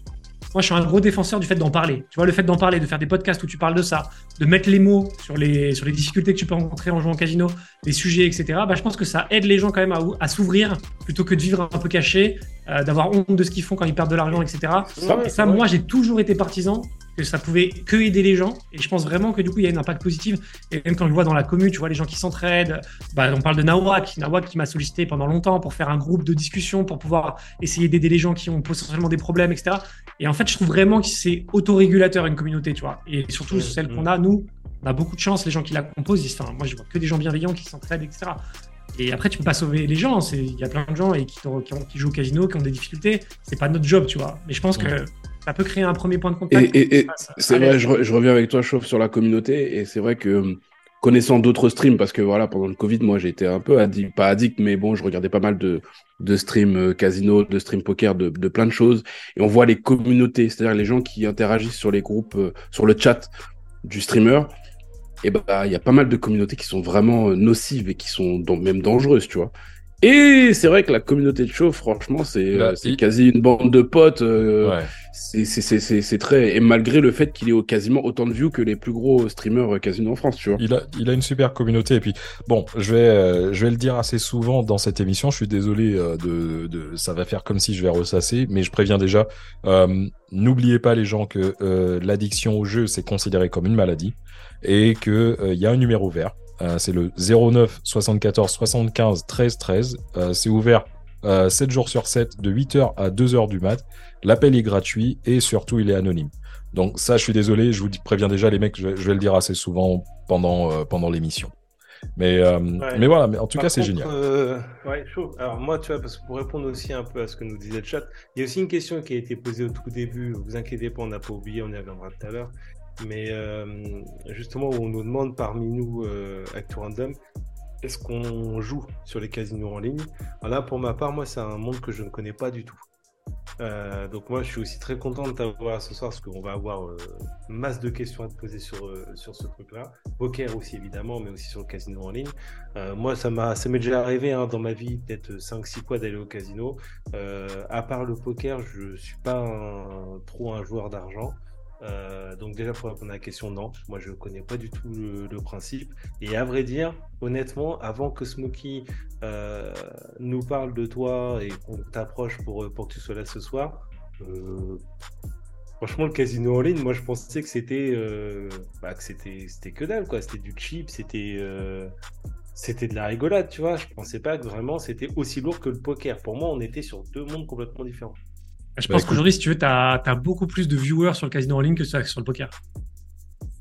Moi, je suis un gros défenseur du fait d'en parler. Tu vois, le fait d'en parler, de faire des podcasts où tu parles de ça, de mettre les mots sur les, sur les difficultés que tu peux rencontrer en jouant au casino, les sujets, etc. Bah, je pense que ça aide les gens quand même à, à s'ouvrir plutôt que de vivre un peu caché, euh, d'avoir honte de ce qu'ils font quand ils perdent de l'argent, etc. Ouais, Et ça, ouais. moi, j'ai toujours été partisan que ça pouvait que aider les gens. Et je pense vraiment que du coup, il y a un impact positif. Et même quand je vois dans la commune, tu vois les gens qui s'entraident. Bah, on parle de Nawak, Nawak qui m'a sollicité pendant longtemps pour faire un groupe de discussion, pour pouvoir essayer d'aider les gens qui ont potentiellement des problèmes, etc. Et en fait, je trouve vraiment que c'est autorégulateur une communauté, tu vois. Et surtout celle qu'on a, nous, on a beaucoup de chance, les gens qui la composent. ils- Enfin, moi, je vois que des gens bienveillants qui s'entraident, etc. Et après, tu peux pas sauver les gens. Il y a plein de gens et qui, t'ont- qui ont- qui jouent au casino, qui ont des difficultés. C'est pas notre job, tu vois. Mais je pense que ça peut créer un premier point de contact. Et- passe C'est vrai, je, re- je reviens avec toi, Chauve, sur la communauté, et c'est vrai que euh, connaissant d'autres streams, parce que voilà, pendant le Covid, moi été un peu addict, pas addict, mais bon, je regardais pas mal de, de streams euh, casino, de streams poker, de, de plein de choses, et on voit les communautés, c'est-à-dire les gens qui interagissent sur les groupes, euh, sur le chat du streamer, et bah il y a pas mal de communautés qui sont vraiment euh, nocives et qui sont même dangereuses, tu vois. Et c'est vrai que la communauté de Chauve, franchement, c'est il- quasi une bande de potes. euh, Ouais. C'est- très. Et malgré le fait qu'il ait quasiment autant de views que les plus gros streamers euh, casino en France, tu vois. Il a, il a une super communauté. Et puis, bon, je vais, euh, je vais le dire assez souvent dans cette émission. Je suis désolé euh, de, de, ça va faire comme si je vais ressasser, mais je préviens déjà. euh, N'oubliez pas les gens que euh, l'addiction au jeu c'est considéré comme une maladie et que euh, il y a un numéro vert. Euh, c'est le 09 74 75 13 13. Euh, c'est ouvert euh, 7 jours sur 7 de 8h à 2h du mat. L'appel est gratuit et surtout il est anonyme. Donc ça, je suis désolé, je vous préviens déjà les mecs, je vais, je vais le dire assez souvent pendant, euh, pendant l'émission. Mais, euh, Ouais. mais voilà, mais en tout Par cas, c'est génial. euh, ouais, chaud. Alors moi, tu vois, parce que pour répondre aussi un peu à ce que nous disait le chat, il y a aussi une question qui a été posée au tout début. Vous inquiétez pas, on n'a pas oublié, on y reviendra tout à l'heure. Mais euh, justement, on nous demande parmi nous, Actu Random, est-ce qu'on joue sur les casinos en ligne? Alors là, pour ma part, moi, c'est un monde que je ne connais pas du tout. Euh, donc moi, je suis aussi très content de t'avoir ce soir parce qu'on va avoir euh, masse de questions à te poser sur, euh, sur ce truc-là. Poker aussi, évidemment, mais aussi sur le casino en ligne. Euh, moi, ça m'est déjà arrivé hein, dans ma vie, peut-être 5-6 fois d'aller au casino. Euh, à part le poker, je suis pas un- trop un joueur d'argent. Euh, donc déjà pour répondre à la question, non, moi je connais pas du tout le, principe. Et à vrai dire, honnêtement, avant que Smokey euh, nous parle de toi et qu'on t'approche pour, pour que tu sois là ce soir, euh, franchement le casino en ligne, moi je pensais que c'était euh, bah, que c'était c'était que dalle quoi, c'était du cheap, c'était euh, c'était de la rigolade, tu vois. Je pensais pas que vraiment c'était aussi lourd que le poker. Pour moi, on était sur deux mondes complètement différents. Je Bah, pense qu'aujourd'hui, si tu veux, tu as, beaucoup plus de viewers sur le casino en ligne que sur le poker.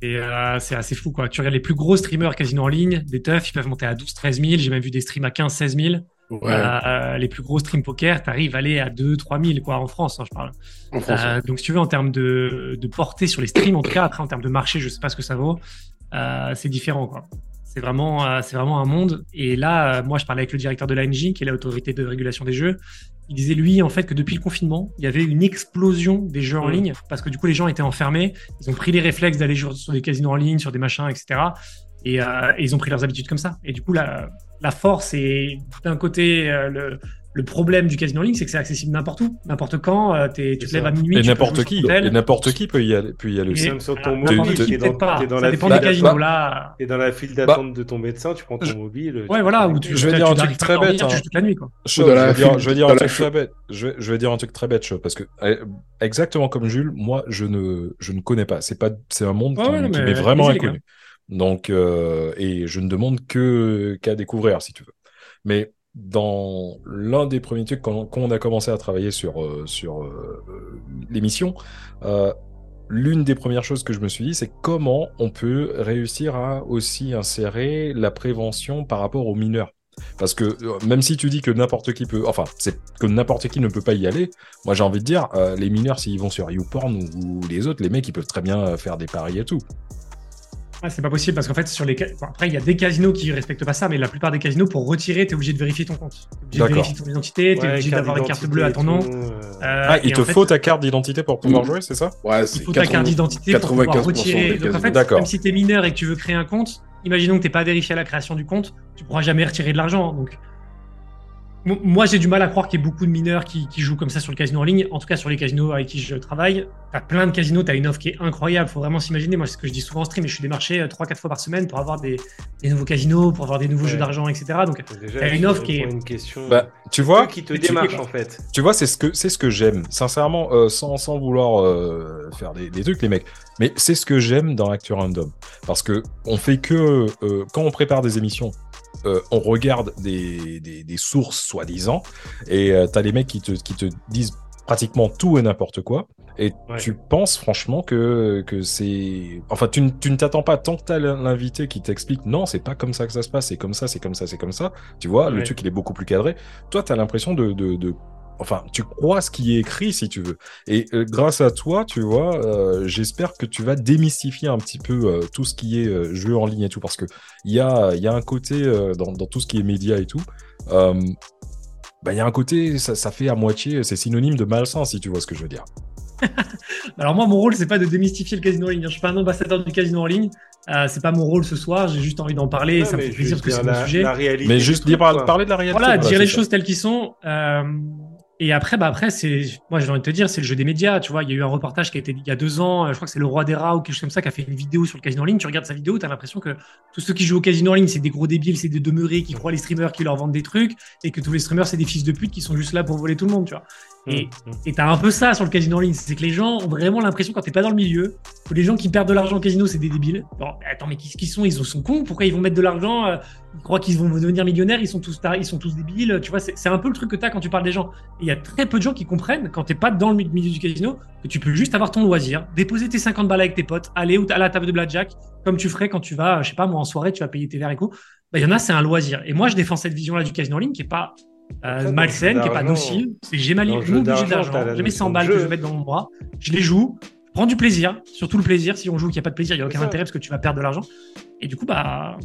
Et euh, c'est assez fou, quoi. Tu regardes les plus gros streamers casino en ligne, des teufs, ils peuvent monter à 12, 13 000. J'ai même vu des streams à 15, 16 000. Ouais, Euh, les plus gros streams poker, tu arrives à aller à 2, 3 000, quoi, en France, hein, je parle. en France. Euh, donc, si tu veux, en termes de, de portée sur les streams, en tout cas, après, en termes de marché, je sais pas ce que ça vaut, euh, c'est différent, quoi. C'est vraiment, euh, c'est vraiment un monde. Et là, euh, moi, je parlais avec le directeur de l'ANJ, qui est l'autorité de régulation des jeux. Il disait, lui, en fait, que depuis le confinement, il y avait une explosion des jeux en Mm. ligne, parce que du coup, les gens étaient enfermés. Ils ont pris les réflexes d'aller sur, sur des casinos en ligne, sur des machins, etc. Et, euh, et ils ont pris leurs habitudes comme ça. Et du coup, la, la force et d'un côté, euh, le, le problème du casino en ligne, c'est que c'est accessible n'importe où, n'importe quand. euh, t'es- tu te lèves à minuit. Et tu n'importe qui, et n'importe qui peut y aller, peut y aller Et- aussi. Même sur ton Ah, mobile, peut-être dans, pas. dans Ça la dépend file des casinos. bah, là, T'es dans la file Bah, d'attente de ton médecin, tu prends ton mobile. tu Ouais, voilà, connecter. tu, Je vais tu- dire tu un truc très bête, tu la nuit, quoi. Je, vais dire, un truc très bête. Je vais, dire un truc très bête, parce que eh, exactement comme Jules, moi, je ne, je ne connais pas. C'est pas, c'est un monde qui, m'est vraiment inconnu. Donc, euh, et je ne demande que qu'à découvrir, si tu veux. Mais dans l'un des premiers trucs, quand, quand on a commencé à travailler sur, euh, sur euh, l'émission, euh, l'une des premières choses que je me suis dit, c'est comment on peut réussir à aussi insérer la prévention par rapport aux mineurs. Parce que même si tu dis que n'importe qui peut, enfin, c'est que n'importe qui ne peut pas y aller, moi j'ai envie de dire, les mineurs s'ils vont sur YouPorn ou, ou les autres, les mecs ils peuvent très bien faire des paris et tout. Ouais, c'est pas possible parce qu'en fait, sur les ca- bon, après, il y a des casinos qui respectent pas ça, mais la plupart des casinos, pour retirer, t'es obligé de vérifier ton compte. T'es obligé de vérifier ton identité, t'es Ouais, obligé d'avoir une carte bleue à ton nom. euh, ah, il te en fait, faut ta carte d'identité pour pouvoir Mm. jouer, c'est ça Ouais, Il c'est faut ta 80 carte d'identité pour pouvoir 95% retirer. Donc en fait, D'accord. même si t'es mineur et que tu veux créer un compte, imaginons que t'es pas vérifié à la création du compte, tu pourras jamais retirer de l'argent. Donc moi, j'ai du mal à croire qu'il y ait beaucoup de mineurs qui, qui jouent comme ça sur le casino en ligne. En tout cas, sur les casinos avec qui je travaille, t'as plein de casinos, t'as une offre qui est incroyable. Faut vraiment s'imaginer. Moi, c'est ce que je dis souvent en stream, et je suis démarché euh, 3-4 fois par semaine pour avoir des, des nouveaux casinos, pour avoir des nouveaux Ouais. jeux d'argent, etc. Donc, t'as une offre qui est- à une question. Bah, tu vois, qui te mais quoi en fait. tu vois, c'est ce que c'est ce que j'aime. Sincèrement, euh, sans, sans vouloir euh, faire des, des trucs, les mecs. Mais c'est ce que j'aime dans Actu Random, parce que on fait que euh, quand on prépare des émissions, euh, on regarde des, des, des sources soi-disant, et euh, t'as les mecs qui te qui te disent pratiquement tout et n'importe quoi. Et Ouais. tu penses franchement que, que c'est. Enfin, tu, ne- tu ne t'attends pas tant que t'as l'invité qui t'explique non, c'est pas comme ça que ça se passe, c'est comme ça, c'est comme ça, c'est comme ça. Tu vois, le truc il est beaucoup plus cadré. Toi, t'as l'impression de, de, de- Enfin, tu crois ce qui est écrit si tu veux. Et euh, grâce à toi, tu vois, euh, j'espère que tu vas démystifier un petit peu euh, tout ce qui est euh, jeu en ligne et tout, parce que il y a, il y a un côté euh, dans, dans tout ce qui est média et tout. euh, bah, il y a un côté, ça, ça fait à moitié, c'est synonyme de malsain, si tu vois ce que je veux dire. alors moi, mon rôle, c'est pas de démystifier le casino en ligne. Je suis pas un ambassadeur du casino en ligne. Euh, c'est pas mon rôle ce soir. J'ai juste envie d'en parler. Ça me fait plaisir parce que c'est mon sujet. la réalité Mais juste dire, parler de la réalité. Voilà, dire les choses telles qu'ils sont. Euh, et après, bah après, c'est, moi, j'ai envie de te dire, c'est le jeu des médias. Tu vois, il y a eu un reportage qui a été il y a deux ans. Je crois que c'est le roi des rats ou quelque chose comme ça qui a fait une vidéo sur le casino en ligne. Tu regardes sa vidéo, t'as l'impression que tous ceux qui jouent au casino en ligne, c'est des gros débiles, c'est des demeurés qui croient les streamers qui leur vendent des trucs et que tous les streamers, c'est des fils de pute qui sont juste là pour voler tout le monde. Tu vois. Et Mmh. et t'as un peu ça sur le casino en ligne, c'est que les gens ont vraiment l'impression quand t'es pas dans le milieu que les gens qui perdent de l'argent au casino c'est des débiles. Genre, attends mais qu'est-ce qu'ils sont? Ils sont cons? Pourquoi ils vont mettre de l'argent euh, Ils croient qu'ils vont devenir millionnaires? Ils sont tous ils sont tous débiles. Tu vois, c'est un peu le truc que t'as quand tu parles des gens. Et il y a très peu de gens qui comprennent quand t'es pas dans le mi- milieu du casino que tu peux juste avoir ton loisir, déposer tes 50 balles avec tes potes, aller à la table de blackjack comme tu ferais quand tu vas, je sais pas moi en soirée, tu vas payer tes verres et quoi. Bah, il y en a c'est un loisir. Et moi je défends cette vision-là du casino en ligne qui est pas euh, qui est pas docile. C'est j'ai ma li- dans le jeu mon budget d'argent, j'ai mes notion 100 de balles que je vais mettre dans mon bras, je les joue, je prends du plaisir, surtout le plaisir. Si on joue qu'il n'y a pas de plaisir, il n'y a aucun ça. intérêt parce que tu vas perdre de l'argent. Et du coup, bah.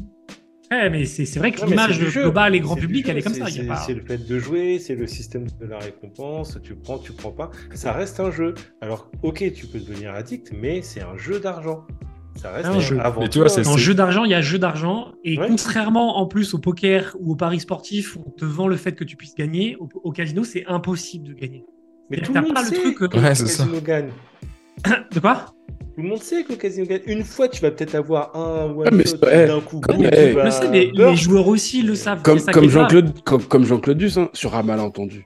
Ouais, mais c'est vrai que l'image globale et grand public, jeu, elle est comme ça. pas- c'est le fait de jouer, c'est le système de la récompense. Tu prends, tu prends pas. Ça reste un jeu. Alors, ok, tu peux devenir addict, mais c'est un jeu d'argent. Ça reste Un jeu. avant Mais tu vois, c'est- Dans jeu. jeu d'argent, il y a jeu d'argent. Et Ouais. contrairement en plus au poker ou au paris sportif, on te vend le fait que tu puisses gagner. Au, au casino, c'est impossible de gagner. Mais T'as tout le monde pas le sait truc, que euh, le Ouais, c'est ça. casino gagne. De quoi? Tout le monde sait que le casino gagne. Une fois, tu vas peut-être avoir un one Ah, mais shot c'est- d'un coup. Ouais, boum, mais- vas- Je le sais, mais les joueurs aussi le savent. Comme, comme. Jean-Claude comme, comme Jean-Claude Duss, hein, sur un malentendu.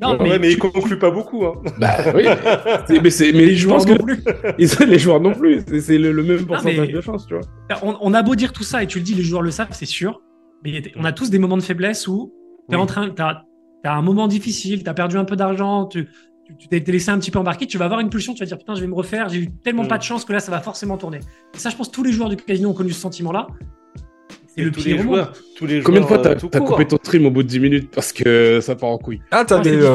Non, Ouais, mais, tu- il conclut pas beaucoup. Hein. Bah oui, mais, mais les joueurs non plus. les joueurs non plus. C'est- le, le même pourcentage mais- de chance, tu vois. On, on a beau dire tout ça, et tu le dis, les joueurs le savent, c'est sûr. Mais on a tous des moments de faiblesse où tu es Oui. en train, t'as as un moment difficile, tu as perdu un peu d'argent, tu t'es laissé un petit peu embarquer, tu vas avoir une pulsion, tu vas dire putain, je vais me refaire, j'ai eu tellement Mm. pas de chance que là, ça va forcément tourner. Et ça, je pense que tous les joueurs du casino ont connu ce sentiment-là. C'est Et le tous pire les joueurs. Tous les Combien de fois t'as euh, t'as coupé ton stream au bout de 10 minutes parce que ça part en couille Ah, t'as des. euh,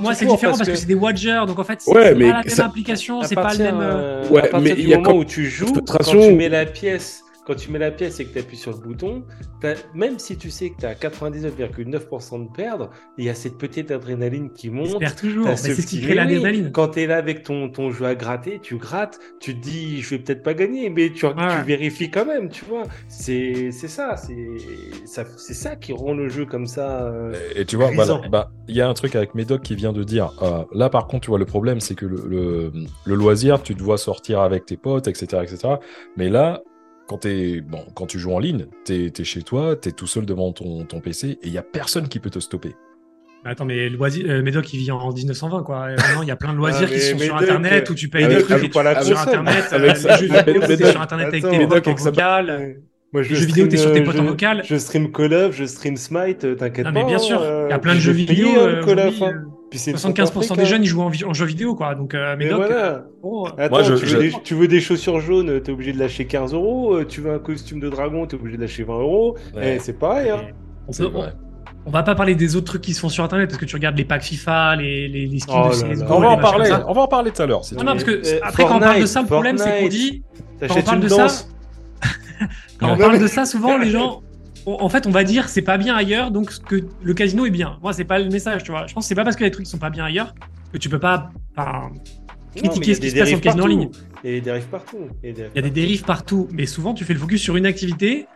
Moi, c'est différent parce que, c'est des watchers, donc en fait, c'est pas la même ça- application, c'est pas le même. euh, Ouais, mais il y a moment quand- où tu joues, quand tu mets la pièce, quand tu mets la pièce et que tu appuies sur le bouton, même si tu sais que tu as 99,9% de perdre, il y a cette petite adrénaline qui monte. J'espère toujours. C'est ce qui crée l'adrénaline. Quand tu es là avec ton, ton jeu à gratter, tu grattes, tu te dis je vais peut-être pas gagner, mais tu, tu vérifies quand même, tu vois. C'est c'est ça, c'est ça, c'est ça qui rend le jeu comme ça. euh, Et tu vois, Grisant. voilà, bah, il y a un truc avec Médoc qui vient de dire. euh, là, par contre, tu vois, le problème, c'est que le, le, le loisir, tu dois sortir avec tes potes, etc., etc. Mais là, quand, t'es- bon, quand tu joues en ligne, tu es, chez toi, tu es tout seul devant ton, ton PC et il y a personne qui peut te stopper. Attends, mais loisir, euh, Médoc, il vit en 1920, quoi. Il y a plein de loisirs Ah, qui mais sont sur Internet euh, où tu payes avec- des trucs et tu pas la sur. Internet. Avec les jeux vidéo, sur Internet avec tes Médoc potes en vocal. Moi, Les jeux vidéo, t'es sur tes potes en je- vocal. Je stream Call of, je stream Smite, euh, t'inquiète Non, pas. mais bien sûr, euh, il y a plein de jeux je vidéo. euh, Call of, hein. Euh, Puis c'est 75% des jeunes, ils jouent en, en jeux vidéo, quoi. Donc, euh, Mais Médoc, voilà. bon, Attends, Moi, je- tu, je- Veux des, tu veux des chaussures jaunes, t'es obligé de lâcher 15 euros. euh, Tu veux un costume de dragon, t'es obligé de lâcher 20 euros. Ouais. Eh, c'est pareil. Hein. on C'est peut- on- vrai. on va pas parler des autres trucs qui se font sur Internet parce que tu regardes les packs FIFA, les, les, les skins Oh de CSGO. On va en parler, on va en parler tout à l'heure. Non, parce que Eh, après, quand on parle de ça, le problème, c'est qu'on dit, quand on parle de ça, quand on parle de ça, souvent, les gens, en fait, on va dire c'est pas bien ailleurs, donc que le casino est bien. Moi, c'est pas le message, tu vois. Je pense que c'est pas parce que les trucs sont pas bien ailleurs que tu peux pas, enfin, critiquer ce qui se passe en casino en ligne. Il y a des dérives partout. Il y a des dérives partout, mais souvent tu fais le focus sur une activité.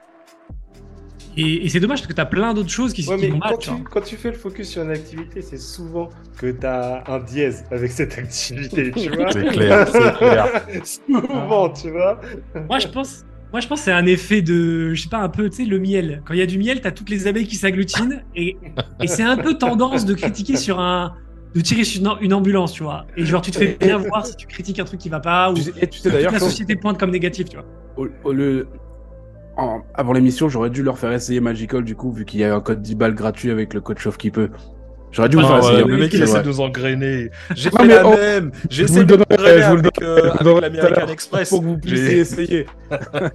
Et, et c'est dommage parce que tu as plein d'autres choses qui, Ouais, qui mais vont mal. quand tu quand tu fais le focus sur une activité, c'est souvent que tu as un dièse avec cette activité, tu vois. C'est clair, c'est clair. souvent, tu vois. Moi, je pense. Moi, je pense que c'est un effet de, je sais pas, un peu, tu sais, le miel. Quand il y a du miel, tu as toutes les abeilles qui s'agglutinent. Et, et c'est un peu tendance de critiquer sur un. de tirer sur une, ambulance, tu vois. Et genre, tu te fais bien voir si tu critiques un truc qui va pas ou Tu sais, et tu sais toute d'ailleurs, la société pointe comme négatif, tu vois. au- au- le- en- avant l'émission, j'aurais dû leur faire essayer Magical, du coup, vu qu'il y a un code 10 balles gratuit avec le code Chauffe qui peut. J'aurais dû vous Ah, faire Ah essayer. ouais, le mec, il essaie de nous engrainer. J'ai fait mais la même. je J'essaie le de je vous le avec, donnerai, euh, je avec l'American Express. Pour que vous puissiez J'ai- essayer.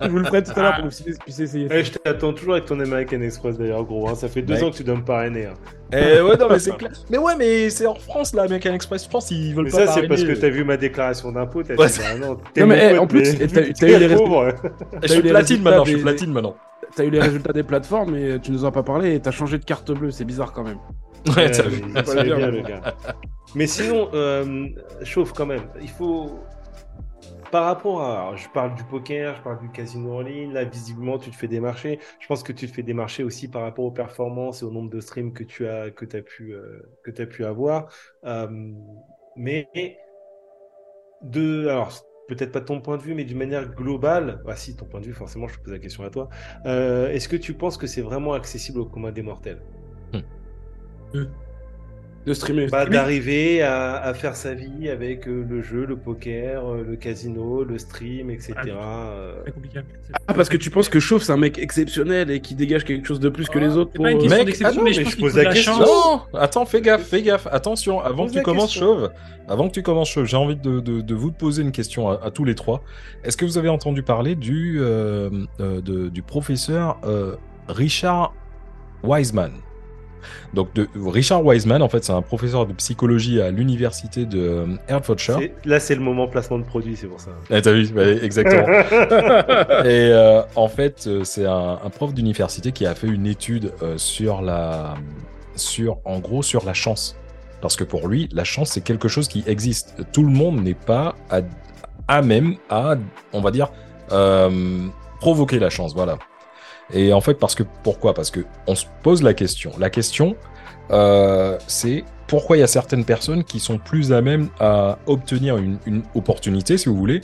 je vous le ferai tout à l'heure pour que vous puissiez essayer. Ouais, je t'attends toujours avec ton American Express d'ailleurs, gros. hein. Ça fait deux Mec. ans que tu dois me parrainer. hein. Eh ouais, non, mais c'est clair. Mais ouais, mais c'est en France, là, American Express France, ils veulent Mais pas ça, c'est parce que t'as vu ma déclaration d'impôt. T'as Ouais, dit, c'est- bah non, t'es Non, mon mais, eh, en plus, mais t'as- eu les pauvre. Je suis platine résultats maintenant, je suis des- platine maintenant. T'as eu les résultats des plateformes, mais tu nous en as pas parlé et t'as changé de carte bleue. C'est bizarre quand même. Ouais, t'as mais vu. il savait bien, le gars. Mais sinon, euh, chauffe quand même. Il faut. Par rapport à. alors, je parle du poker, je parle du casino en ligne. Là, visiblement, tu te fais démarcher. Je pense que tu te fais démarcher aussi par rapport aux performances et au nombre de streams que tu as, que as, pu, euh, que as pu avoir. Euh, mais. De. Alors. Peut-être pas de ton point de vue, mais d'une manière globale, ah si, ton point de vue, forcément, je te pose la question à toi. Euh, Est-ce que tu penses que c'est vraiment accessible au commun des mortels? De streamer. Bah, d'arriver à, à faire sa vie avec euh, le jeu, le poker, euh, le casino, le stream, etc. euh. Très compliqué. Ah, parce que tu penses que Chauve, c'est un mec exceptionnel et qui dégage quelque chose de plus que les autres pour... pas une euh, question Mec, ah non, mais je mais pose la question. chance. Non, attends, fais gaffe, fais gaffe. Attention, avant que tu commences. Chauve, avant que tu commences, Chauve, j'ai envie de, de- de vous poser une question à, à tous les trois. Est-ce que vous avez entendu parler du, euh, euh, de- du professeur euh, Richard Wiseman? Donc, de, Richard Wiseman, en fait, c'est un professeur de psychologie à l'université de euh, Hertfordshire. Là, c'est le moment placement de produit, c'est pour ça. Ah, t'as vu, ouais, exactement. Et euh, en fait, euh, c'est un, un prof d'université qui a fait une étude euh, sur la, sur, en gros, sur la chance. Parce que pour lui, la chance, c'est quelque chose qui existe. Tout le monde n'est pas à, à même à, on va dire, euh, provoquer la chance. Voilà. Et en fait, parce que pourquoi? Parce que on se pose la question. La question, euh, c'est pourquoi il y a certaines personnes qui sont plus à même à obtenir une, une opportunité, si vous voulez,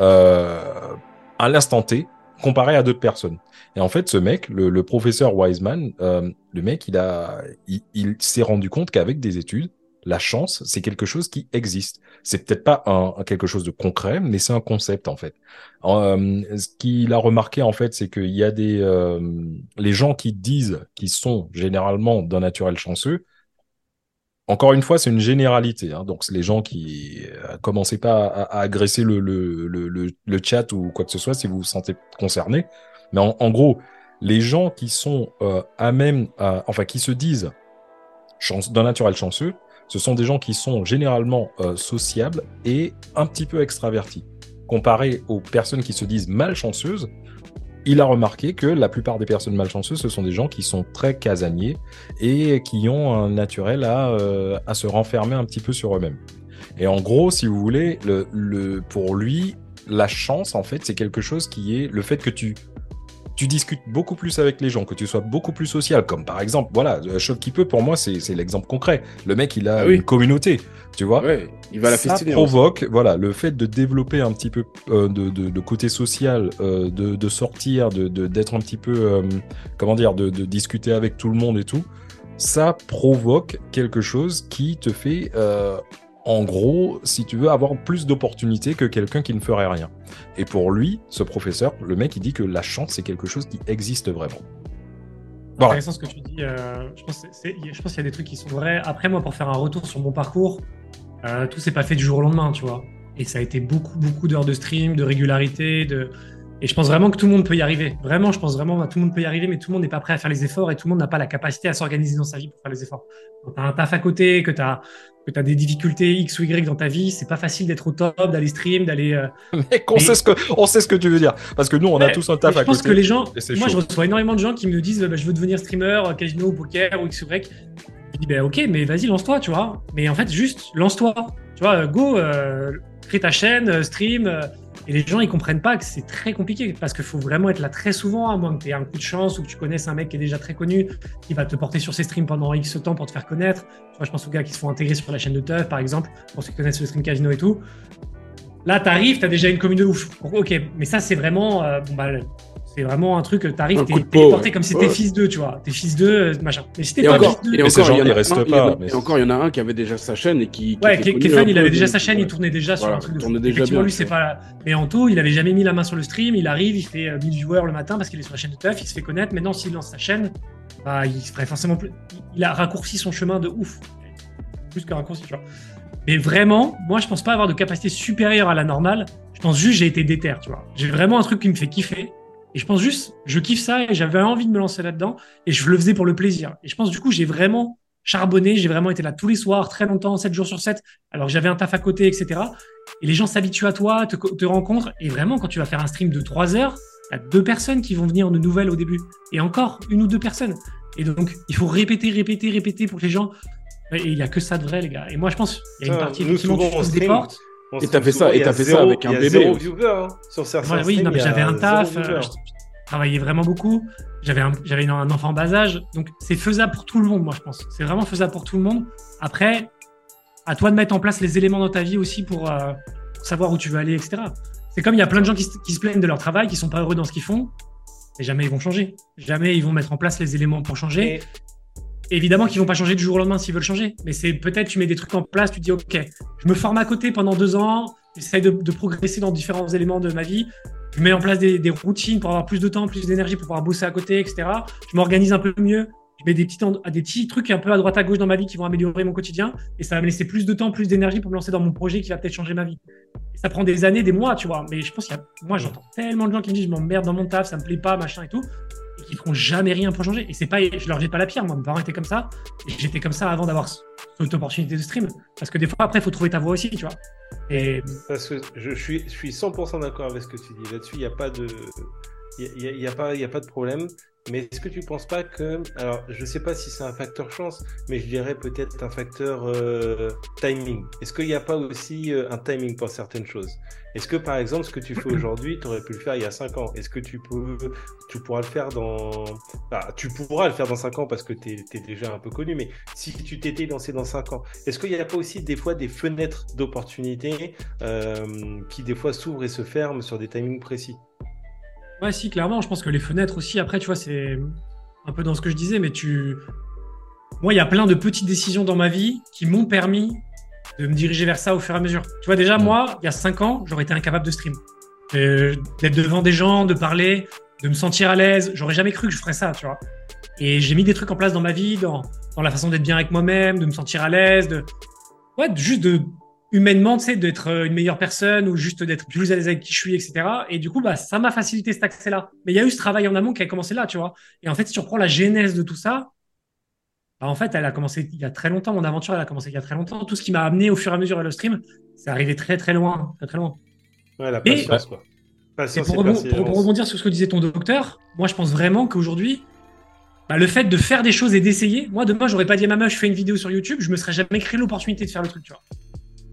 euh, à l'instant T, comparé à d'autres personnes. Et en fait, ce mec, le, le professeur Wiseman, euh, le mec, il a, il, il s'est rendu compte qu'avec des études, la chance, c'est quelque chose qui existe. C'est peut-être pas un, quelque chose de concret, mais c'est un concept en fait. Euh, ce qu'il a remarqué en fait, c'est qu'il y a des euh, les gens qui disent qu'ils sont généralement d'un naturel chanceux. Encore une fois, c'est une généralité. Hein, donc, c'est les gens qui euh, commencez pas à, agresser le, le, le, le, chat ou quoi que ce soit si vous vous sentez concerné. Mais en, gros, les gens qui sont euh, à même, à- enfin, qui se disent d'un naturel chanceux, ce sont des gens qui sont généralement euh, sociables et un petit peu extravertis. Comparé aux personnes qui se disent malchanceuses, il a remarqué que la plupart des personnes malchanceuses, ce sont des gens qui sont très casaniers et qui ont un naturel à, euh, se renfermer un petit peu sur eux-mêmes. Et en gros, si vous voulez, le, le, pour lui, la chance, en fait, c'est quelque chose qui est le fait que tu tu discutes beaucoup plus avec les gens, que tu sois beaucoup plus social, comme par exemple, voilà, euh, Chauve qui peut, pour moi, c'est l'exemple concret. Le mec, il a Ah oui. une communauté, tu vois. Ouais, il va la ça provoque, voilà, le fait de développer un petit peu euh, de, de, de côté social, euh, de, de sortir, de de- d'être un petit peu, euh, comment dire, de, de discuter avec tout le monde et tout, ça provoque quelque chose qui te fait, en gros, si tu veux, avoir plus d'opportunités que quelqu'un qui ne ferait rien. Et pour lui, ce professeur, le mec, il dit que la chance, c'est quelque chose qui existe vraiment. Voilà. intéressant ce que tu dis. euh, je pense qu'il y a des trucs qui sont vrais. Après, moi, pour faire un retour sur mon parcours, euh, tout s'est pas fait du jour au lendemain, tu vois. Et ça a été beaucoup, beaucoup d'heures de stream, de régularité, de. Et je pense vraiment que tout le monde peut y arriver. Vraiment, je pense vraiment que tout le monde peut y arriver, mais tout le monde n'est pas prêt à faire les efforts et tout le monde n'a pas la capacité à s'organiser dans sa vie pour faire les efforts. Quand tu as un taf à côté, que tu as, que as des difficultés X ou Y dans ta vie, c'est pas facile d'être au top, d'aller stream, d'aller. euh, Mec, on, Mais- sait ce que, on sait ce que tu veux dire. Parce que nous, on a tous un taf je à pense côté. que les gens, moi je reçois énormément de gens qui me disent bah, je veux devenir streamer, euh, casino, poker ou X ou Y. Je dis bah, ok, mais vas-y, lance-toi, tu vois. Mais en fait, juste lance-toi. Tu vois, euh, go, euh, crée ta chaîne, euh, stream. Et les gens ils comprennent pas que c'est très compliqué parce qu'il faut vraiment être là très souvent, à moins que tu aies un coup de chance ou que tu connaisses un mec qui est déjà très connu, qui va te porter sur ses streams pendant X temps pour te faire connaître. Tu vois, je pense aux gars qui se font intégrer sur la chaîne de Teuf, par exemple, pour ceux qui connaissent le stream casino et tout. Là, t'arrives, t'as déjà une commune de ouf. Ok, mais ça, c'est vraiment, euh, bon, bah, c'est vraiment un truc, t'arrives, t'es coup de t'es peau, porté ouais. comme si t'étais fils d'eux, tu vois. T'es fils d'eux, euh, machin. Mais si t'es pas encore, fils d'eux, et encore, il y gens, en a un- il y en a- pas, mais Et encore, il y en a un qui avait déjà sa chaîne et qui. qui Ouais, Kefan, il avait déjà sa chaîne, il tournait déjà sur un truc de lui, c'est pas. Mais Anto, il avait jamais mis la main sur le stream, il arrive, il fait euh, 1000 viewers le matin parce qu'il est sur la chaîne de Teuf, il se fait connaître. Maintenant, s'il lance sa chaîne, bah, il se ferait forcément plus. Il a raccourci son chemin de ouf. Plus que raccourci, tu vois. Mais vraiment, moi, je pense pas avoir de capacité supérieure à la normale. Je pense juste j'ai été déter, tu vois. J'ai vraiment un truc qui me fait kiffer. Et je pense juste, je kiffe ça et j'avais envie de me lancer là-dedans. Et je le faisais pour le plaisir. Et je pense, du coup, j'ai vraiment charbonné. J'ai vraiment été là tous les soirs, très longtemps, 7 jours sur 7, alors que j'avais un taf à côté, etc. Et les gens s'habituent à toi, te, te rencontrent. Et vraiment, quand tu vas faire un stream de 3 heures, il y a deux personnes qui vont venir de nouvelles au début. Et encore, une ou deux personnes. Et donc, il faut répéter, répéter, répéter pour que les gens. Et il y a que ça de vrai, les gars. Et moi, je pense, il y a une partie, nous, souvent, qui on se stream. On Et t'as fait souvent, ça- et t'as fait ça avec un bébé zéro viewer, hein. Sur certains Voilà, oui, non, mais j'avais un taf, euh, je travaillais vraiment beaucoup, j'avais un, j'avais un un enfant en bas âge, donc c'est faisable pour tout le monde, moi je pense. C'est vraiment faisable pour tout le monde. Après, à toi de mettre en place les éléments dans ta vie aussi pour, euh, savoir où tu veux aller, etc. C'est comme il y a plein de gens qui, se- qui se plaignent de leur travail, qui sont pas heureux dans ce qu'ils font, et jamais ils vont changer. Jamais ils vont mettre en place les éléments pour changer. Et évidemment qu'ils vont pas changer du jour au lendemain s'ils veulent changer. Mais c'est peut-être tu mets des trucs en place, tu dis ok, je me forme à côté pendant deux ans, j'essaie de, progresser dans différents éléments de ma vie. Je mets en place des, routines pour avoir plus de temps, plus d'énergie pour pouvoir bosser à côté, etc. Je m'organise un peu mieux. Je mets des petits, trucs un peu à droite à gauche dans ma vie qui vont améliorer mon quotidien. Et ça va me laisser plus de temps, plus d'énergie pour me lancer dans mon projet qui va peut-être changer ma vie. Ça prend des années, des mois, tu vois. Mais je pense qu'il y a, moi, j'entends tellement de gens qui me disent je m'emmerde dans mon taf, ça me plaît pas, machin et tout. Qui feront jamais rien pour changer. Et c'est pas, je leur jette pas la pierre. Moi, mes parents étaient comme ça. J'étais comme ça avant d'avoir cette opportunité de stream. Parce que des fois, après, il faut trouver ta voie aussi, tu vois. Et Parce que je, suis, je suis 100% d'accord avec ce que tu dis. Là-dessus, il n'y a pas de. Il y a, il y a pas, il y a pas de problème. Mais est-ce que tu penses pas que. Alors, je sais pas si c'est un facteur chance, mais je dirais peut-être un facteur euh, timing. Est-ce qu'il n'y a pas aussi euh, un timing pour certaines choses? Est-ce que par exemple, ce que tu fais aujourd'hui, tu aurais pu le faire il y a 5 ans? Est-ce que tu, peux, tu pourras le faire dans. Bah, tu pourras le faire dans 5 ans parce que tu es, déjà un peu connu, mais si tu t'étais lancé dans 5 ans, est-ce qu'il n'y a pas aussi des fois des fenêtres d'opportunité euh, qui des fois s'ouvrent et se ferment sur des timings précis? Ouais, si, clairement. Je pense que les fenêtres aussi, après, tu vois, c'est un peu dans ce que je disais, mais tu. Moi, il y a plein de petites décisions dans ma vie qui m'ont permis de me diriger vers ça au fur et à mesure. Tu vois, déjà, Mm. moi, il y a 5 ans, j'aurais été incapable de stream. Euh, D'être devant des gens, de parler, de me sentir à l'aise. J'aurais jamais cru que je ferais ça, tu vois. Et j'ai mis des trucs en place dans ma vie, dans, dans la façon d'être bien avec moi-même, de me sentir à l'aise, de. Ouais, juste de. Humainement, tu sais, d'être euh, une meilleure personne ou juste d'être plus à l'aise avec qui je suis, etc. Et du coup, bah, ça m'a facilité cet accès-là. Mais il y a eu ce travail en amont qui a commencé là, tu vois. Et en fait, si tu reprends la genèse de tout ça, bah, en fait, elle a commencé il y a très longtemps. Mon aventure, elle a commencé il y a très longtemps. Tout ce qui m'a amené au fur et à mesure vers le stream, c'est arrivé très, très loin. Très, très loin. Ouais, la Et- patience, quoi. Et Patience pour, et rebond- pour- persévérance. pour rebondir sur ce que disait ton docteur, moi, je pense vraiment qu'aujourd'hui, bah, le fait de faire des choses et d'essayer, moi, demain, j'aurais pas dit à ma meuf, je fais une vidéo sur YouTube, je me serais jamais créé l'opportunité de faire le truc, tu vois.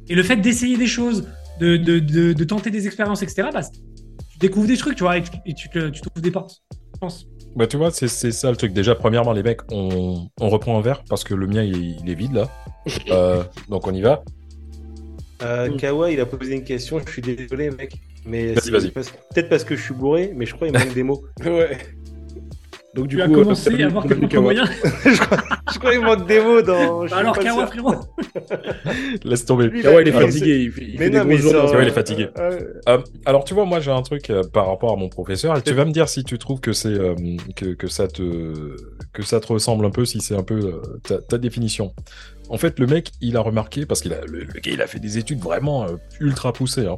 Et le fait d'essayer des choses, de, de, de, de tenter des expériences, etc., bah, tu découvres des trucs, tu vois, et tu, et tu, te- tu trouves des portes, je pense. Bah, tu vois, c'est c'est ça le truc. Déjà, premièrement, les mecs, on, on reprend un verre parce que le mien, il, il est vide là. Euh, donc, on y va. Euh, Kawa, il a posé une question. Je suis désolé, mec. Mais Vas-y, c'est vas-y. parce- Peut-être parce que je suis bourré, mais je crois qu'il manque des mots. Ouais. Donc du Tu as coup, commencé euh, à voir salut, quelques moyens. je crois qu'il manque des mots dans. je Bah alors, Kawa, frérot. Laisse tomber. Lui, Kawa, il est fatigué. Il Mais fait des non. Ouais, il est fatigué. Euh, Euh, alors, tu vois, moi, j'ai un truc euh, par rapport à mon professeur. Et tu vas me dire si tu trouves que c'est euh, que, que ça te que ça te ressemble un peu, si c'est un peu euh, ta, ta définition. En fait, le mec, il a remarqué parce qu'il a le, le gars, il a fait des études vraiment euh, ultra poussées. Hein.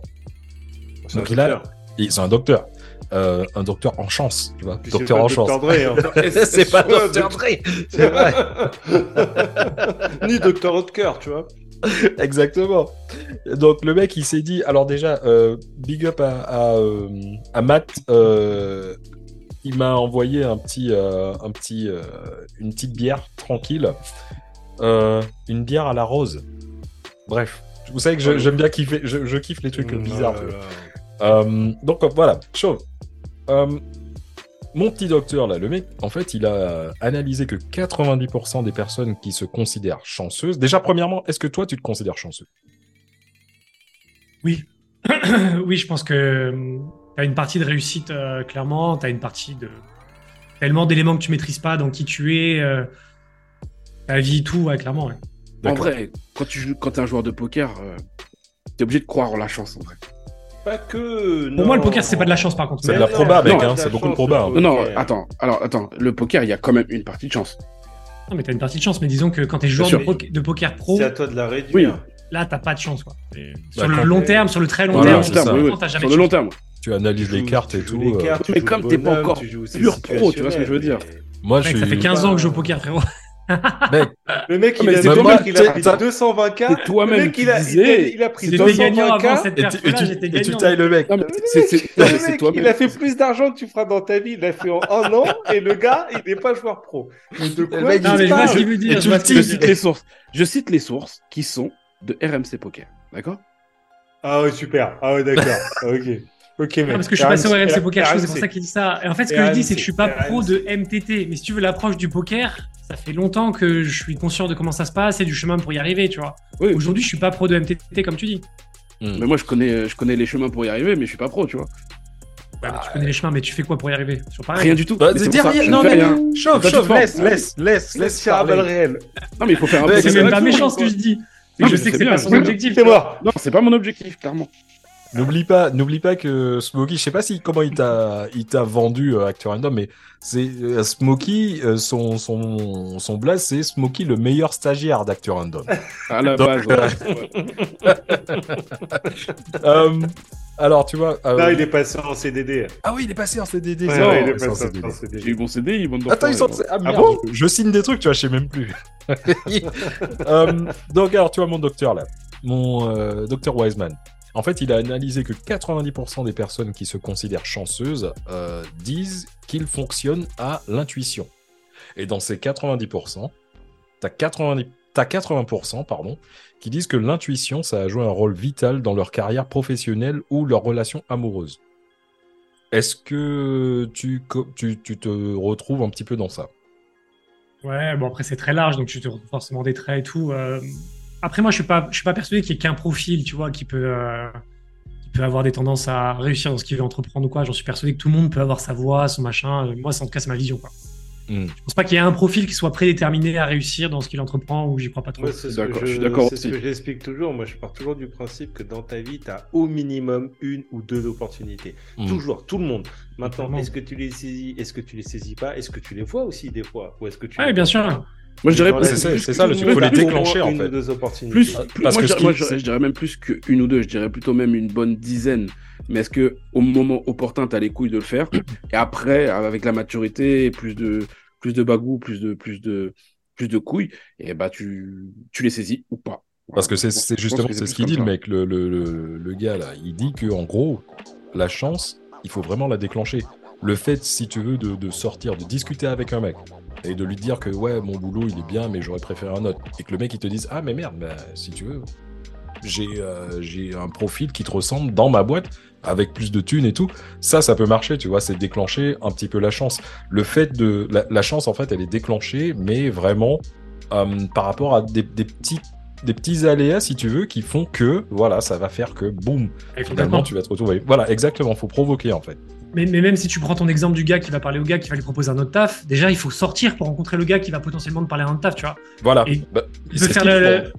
Donc il a, c'est un docteur, Euh, un docteur en chance, tu vois, docteur en chance. Hein. c'est pas Dr. Dre, c'est vrai. Ni Dr. Hotker, tu vois. Exactement. Donc le mec, il s'est dit, alors déjà, euh, big up à, à, euh, à Matt, euh, il m'a envoyé un petit, un petit, une petite bière tranquille, une bière à la rose. Bref, vous savez que j'aime bien kiffer, je, je kiffe les trucs Mm, bizarres. là là. Euh, donc euh, voilà, chaud. Euh, mon petit docteur là, le mec, en fait, il a analysé que 90% des personnes qui se considèrent chanceuses. Déjà, premièrement, est-ce que toi, tu te considères chanceux? Oui. oui, je pense que tu as une partie de réussite, euh, clairement. Tu as une partie de. Tellement d'éléments que tu maîtrises pas dans qui tu es, euh, ta vie, tout, ouais, clairement. ouais. En vrai, quand tu joues, quand es un joueur de poker, euh, t'es obligé de croire en la chance en vrai. Pas que. Pour moi, le poker, c'est pas de la chance, par contre. C'est de la proba, mec, hein, c'est beaucoup de proba. hein. le Non, non, attends, alors attends, le poker, il y a quand même une partie de chance. Non, mais t'as une partie de chance. Mais disons que quand t'es joueur de, poke- de poker pro, C'est à toi de la Oui. réduire. là, t'as pas de chance. Quoi. Et Sur Bah, le long terme, sur le très long Voilà, terme, c'est long terme, ça. oui, oui. non, t'as jamais Sur le long terme. Tu analyses Tu les cartes et tout. les euh, Mais joues comme t'es pas encore pur pro, tu vois ce que je veux dire. Moi, je ça fait 15 ans que je joue au poker, frérot. Mec, Le mec, Ah, il a, il pris t'as- 220K. c'est toi-même Le mec, qui il a, il a, disais- il a pris J'étais gagnant 220K. avant cette et tu, et perf-là, tu- j'étais et tu gagnant. tailles le mec. Non, c'est- non, toi-même. il a fait plus d'argent que tu feras dans ta vie. Il l'a fait en un an et le gars, il n'est pas joueur pro. Mais de quoi mec, tu Non, mais je dire. Cite les sources. Je cite les sources qui sont de RMC Poker. D'accord? Ah ouais, super. Ah ouais, d'accord. ok. Ok, mec. Ah, parce que je suis passé au RMC Poker Show, c'est pour ça qu'il dit ça. Et en fait, ce que je dis, c'est que je suis pas RMC. pro de MTT. Mais si tu veux l'approche du poker, ça fait longtemps que je suis conscient de comment ça se passe et du chemin pour y arriver, tu vois. Oui. Aujourd'hui, je suis pas pro de MTT, comme tu dis. Hmm. Mais moi, je connais, je connais les chemins pour y arriver, mais je suis pas pro, tu vois. Mais tu connais les chemins, mais tu fais quoi pour y arriver? Sur. Rien du tout. Bah, Mais c'est ça, rien, non, mais rien. chauffe, chauffe, laisse, laisse, laisse, laisse faire parler. balle réelle. Non, mais il faut faire un Ouais, peu C'est même pas que- méchant ce que je dis. Non, je sais que c'est pas son objectif. C'est moi. Non, c'est pas mon objectif, clairement. N'oublie pas, n'oublie pas que Smokey, je sais pas si comment il t'a, il t'a vendu euh, Acteur Random, mais c'est euh, Smokey, euh, son son son blaze, c'est Smokey le meilleur stagiaire d'Acteur Random. À la Donc, base. ouais. Euh, alors tu vois. euh, Là, il est passé en CDD. Ah oui, il est passé en CDD. Ouais, ouais, il est passé en CDD. J'ai eu mon CDI, bande Attends, ils sont. Ah, merde, bon je, je signe des trucs, tu vois, je sais même plus. Euh, donc, alors, tu vois, mon docteur là, mon euh, docteur Wiseman. En fait, il a analysé que 90% des personnes qui se considèrent chanceuses euh, disent qu'ils fonctionnent à l'intuition. Et dans ces 90%, t'as 90, t'as 80% pardon, qui disent que l'intuition, ça a joué un rôle vital dans leur carrière professionnelle ou leur relation amoureuse. Est-ce que tu te retrouves un petit peu dans ça? Ouais, bon après c'est très large, donc tu te retrouves forcément des traits et tout. euh. Après moi je suis pas, je suis pas persuadé qu'il y ait qu'un profil, tu vois, qui peut, euh, qui peut avoir des tendances à réussir dans ce qu'il veut entreprendre ou quoi. J'en suis persuadé que tout le monde peut avoir sa voix, son machin. Moi, c'est en tout cas c'est ma vision. Quoi. Hmm. Je pense pas qu'il y ait un profil qui soit prédéterminé à réussir dans ce qu'il entreprend ou j'y crois pas trop. Moi, c'est ce D'accord, que je je, suis d'accord c'est ce que j'explique toujours. Moi, je pars toujours du principe que dans ta vie, tu as au minimum une ou deux opportunités. Mm. Toujours, tout le monde. Maintenant, est-ce que tu les saisis Est-ce que tu les saisis pas? Est-ce que tu les vois aussi des fois? Ou est-ce que tu Ouais, les bien vois sûr. Moi, je dirais la c'est- tout ça, le faut les déclencher, en une fait. ou deux opportunités. Plus, plus- parce moi, que je, moi, je- dirais même plus qu'une ou deux, je dirais plutôt même une bonne dizaine. Mais est-ce que au moment opportun, tu as les couilles de le faire? Et après, avec la maturité, plus de, plus de bagou, plus de, plus de, plus de couilles, et bah tu, tu les saisis ou pas. Parce que c'est justement c'est ce qu'il dit le ça. mec, le, le, le, le gars là. Il dit que en gros, la chance, il faut vraiment la déclencher. Le fait, si tu veux, de, de sortir, de discuter avec un mec et de lui dire que ouais, mon boulot il est bien, mais j'aurais préféré un autre, et que le mec il te dise ah mais merde, bah, si tu veux, j'ai euh, j'ai un profil qui te ressemble dans ma boîte avec plus de thunes et tout. Ça, ça peut marcher, tu vois, c'est déclencher un petit peu la chance. Le fait de la, la chance en fait, elle est déclenchée, mais vraiment euh, par rapport à des, des petits des petits aléas si tu veux qui font que voilà ça va faire que boum finalement tu vas te retrouver voilà exactement faut provoquer en fait Mais, mais même si tu prends ton exemple du gars qui va parler au gars qui va lui proposer un autre taf, déjà il faut sortir pour rencontrer le gars qui va potentiellement te parler un autre taf, tu vois. voilà Et Bah, peux ce faire le-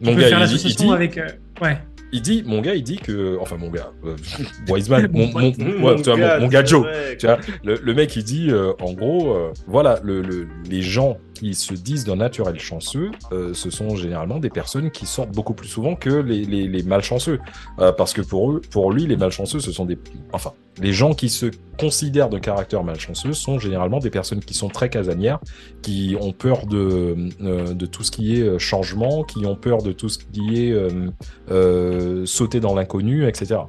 mon gars faire il, dit- il dit avec. euh, Ouais. il dit mon gars il dit que enfin mon gars euh, Wiseman mon, Mon mon, pote. ouais, tu vois, mon- mon, gars Joe tu vois, le, le mec il dit euh, en gros euh, voilà le, le- les gens qui se disent d'un naturel chanceux euh, ce sont généralement des personnes qui sortent beaucoup plus souvent que les, les, les malchanceux Euh, parce que pour eux pour lui les malchanceux ce sont des enfin les gens qui se considèrent de caractère malchanceux sont généralement des personnes qui sont très casanières qui ont peur de, euh, de tout ce qui est euh, changement qui ont peur de tout ce qui est euh, euh, sauter dans l'inconnu etc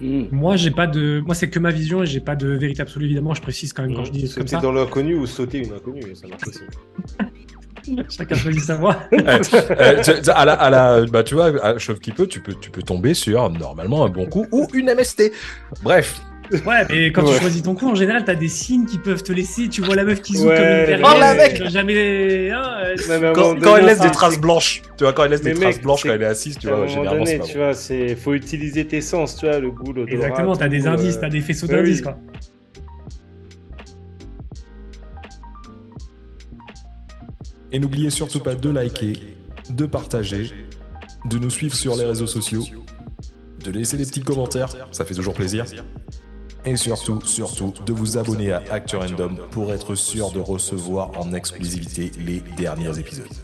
Hmm. Moi, j'ai pas de. Moi, c'est que ma vision et j'ai pas de vérité absolue, évidemment. Je précise quand même quand je dis trucs comme Sauter ça. dans l'inconnu ou sauter une inconnue, ça marche aussi. Chacun choisit sa. Euh, euh, tu- à la, à la, bah, tu vois, à chauve qui peut, tu peux, tu peux tomber sur normalement un bon coup ou une MST. Bref. Ouais, mais quand Ouais. tu choisis ton coup, en général, t'as des signes qui peuvent te laisser. Tu vois la meuf qui joue Ouais. comme une. Oh, la mec tu vas jamais. hein, euh, Non, mais Quand, quand elle laisse des traces blanches, tu vois, quand elle laisse Mais des mec, traces blanches quand elle est assise, tu vois, généralement c'est donné, pas tu vois, c'est faut utiliser tes sens, tu vois, le goût, l'odorat. Exactement, t'as des euh, indices, t'as des faisceaux bah d'indices, oui. quoi. Et n'oubliez surtout pas de liker, de partager, de nous suivre sur les réseaux sociaux, de laisser des petits commentaires, ça fait toujours plaisir. Et surtout, surtout, de vous abonner à Actu Random pour être sûr de recevoir en exclusivité les derniers épisodes.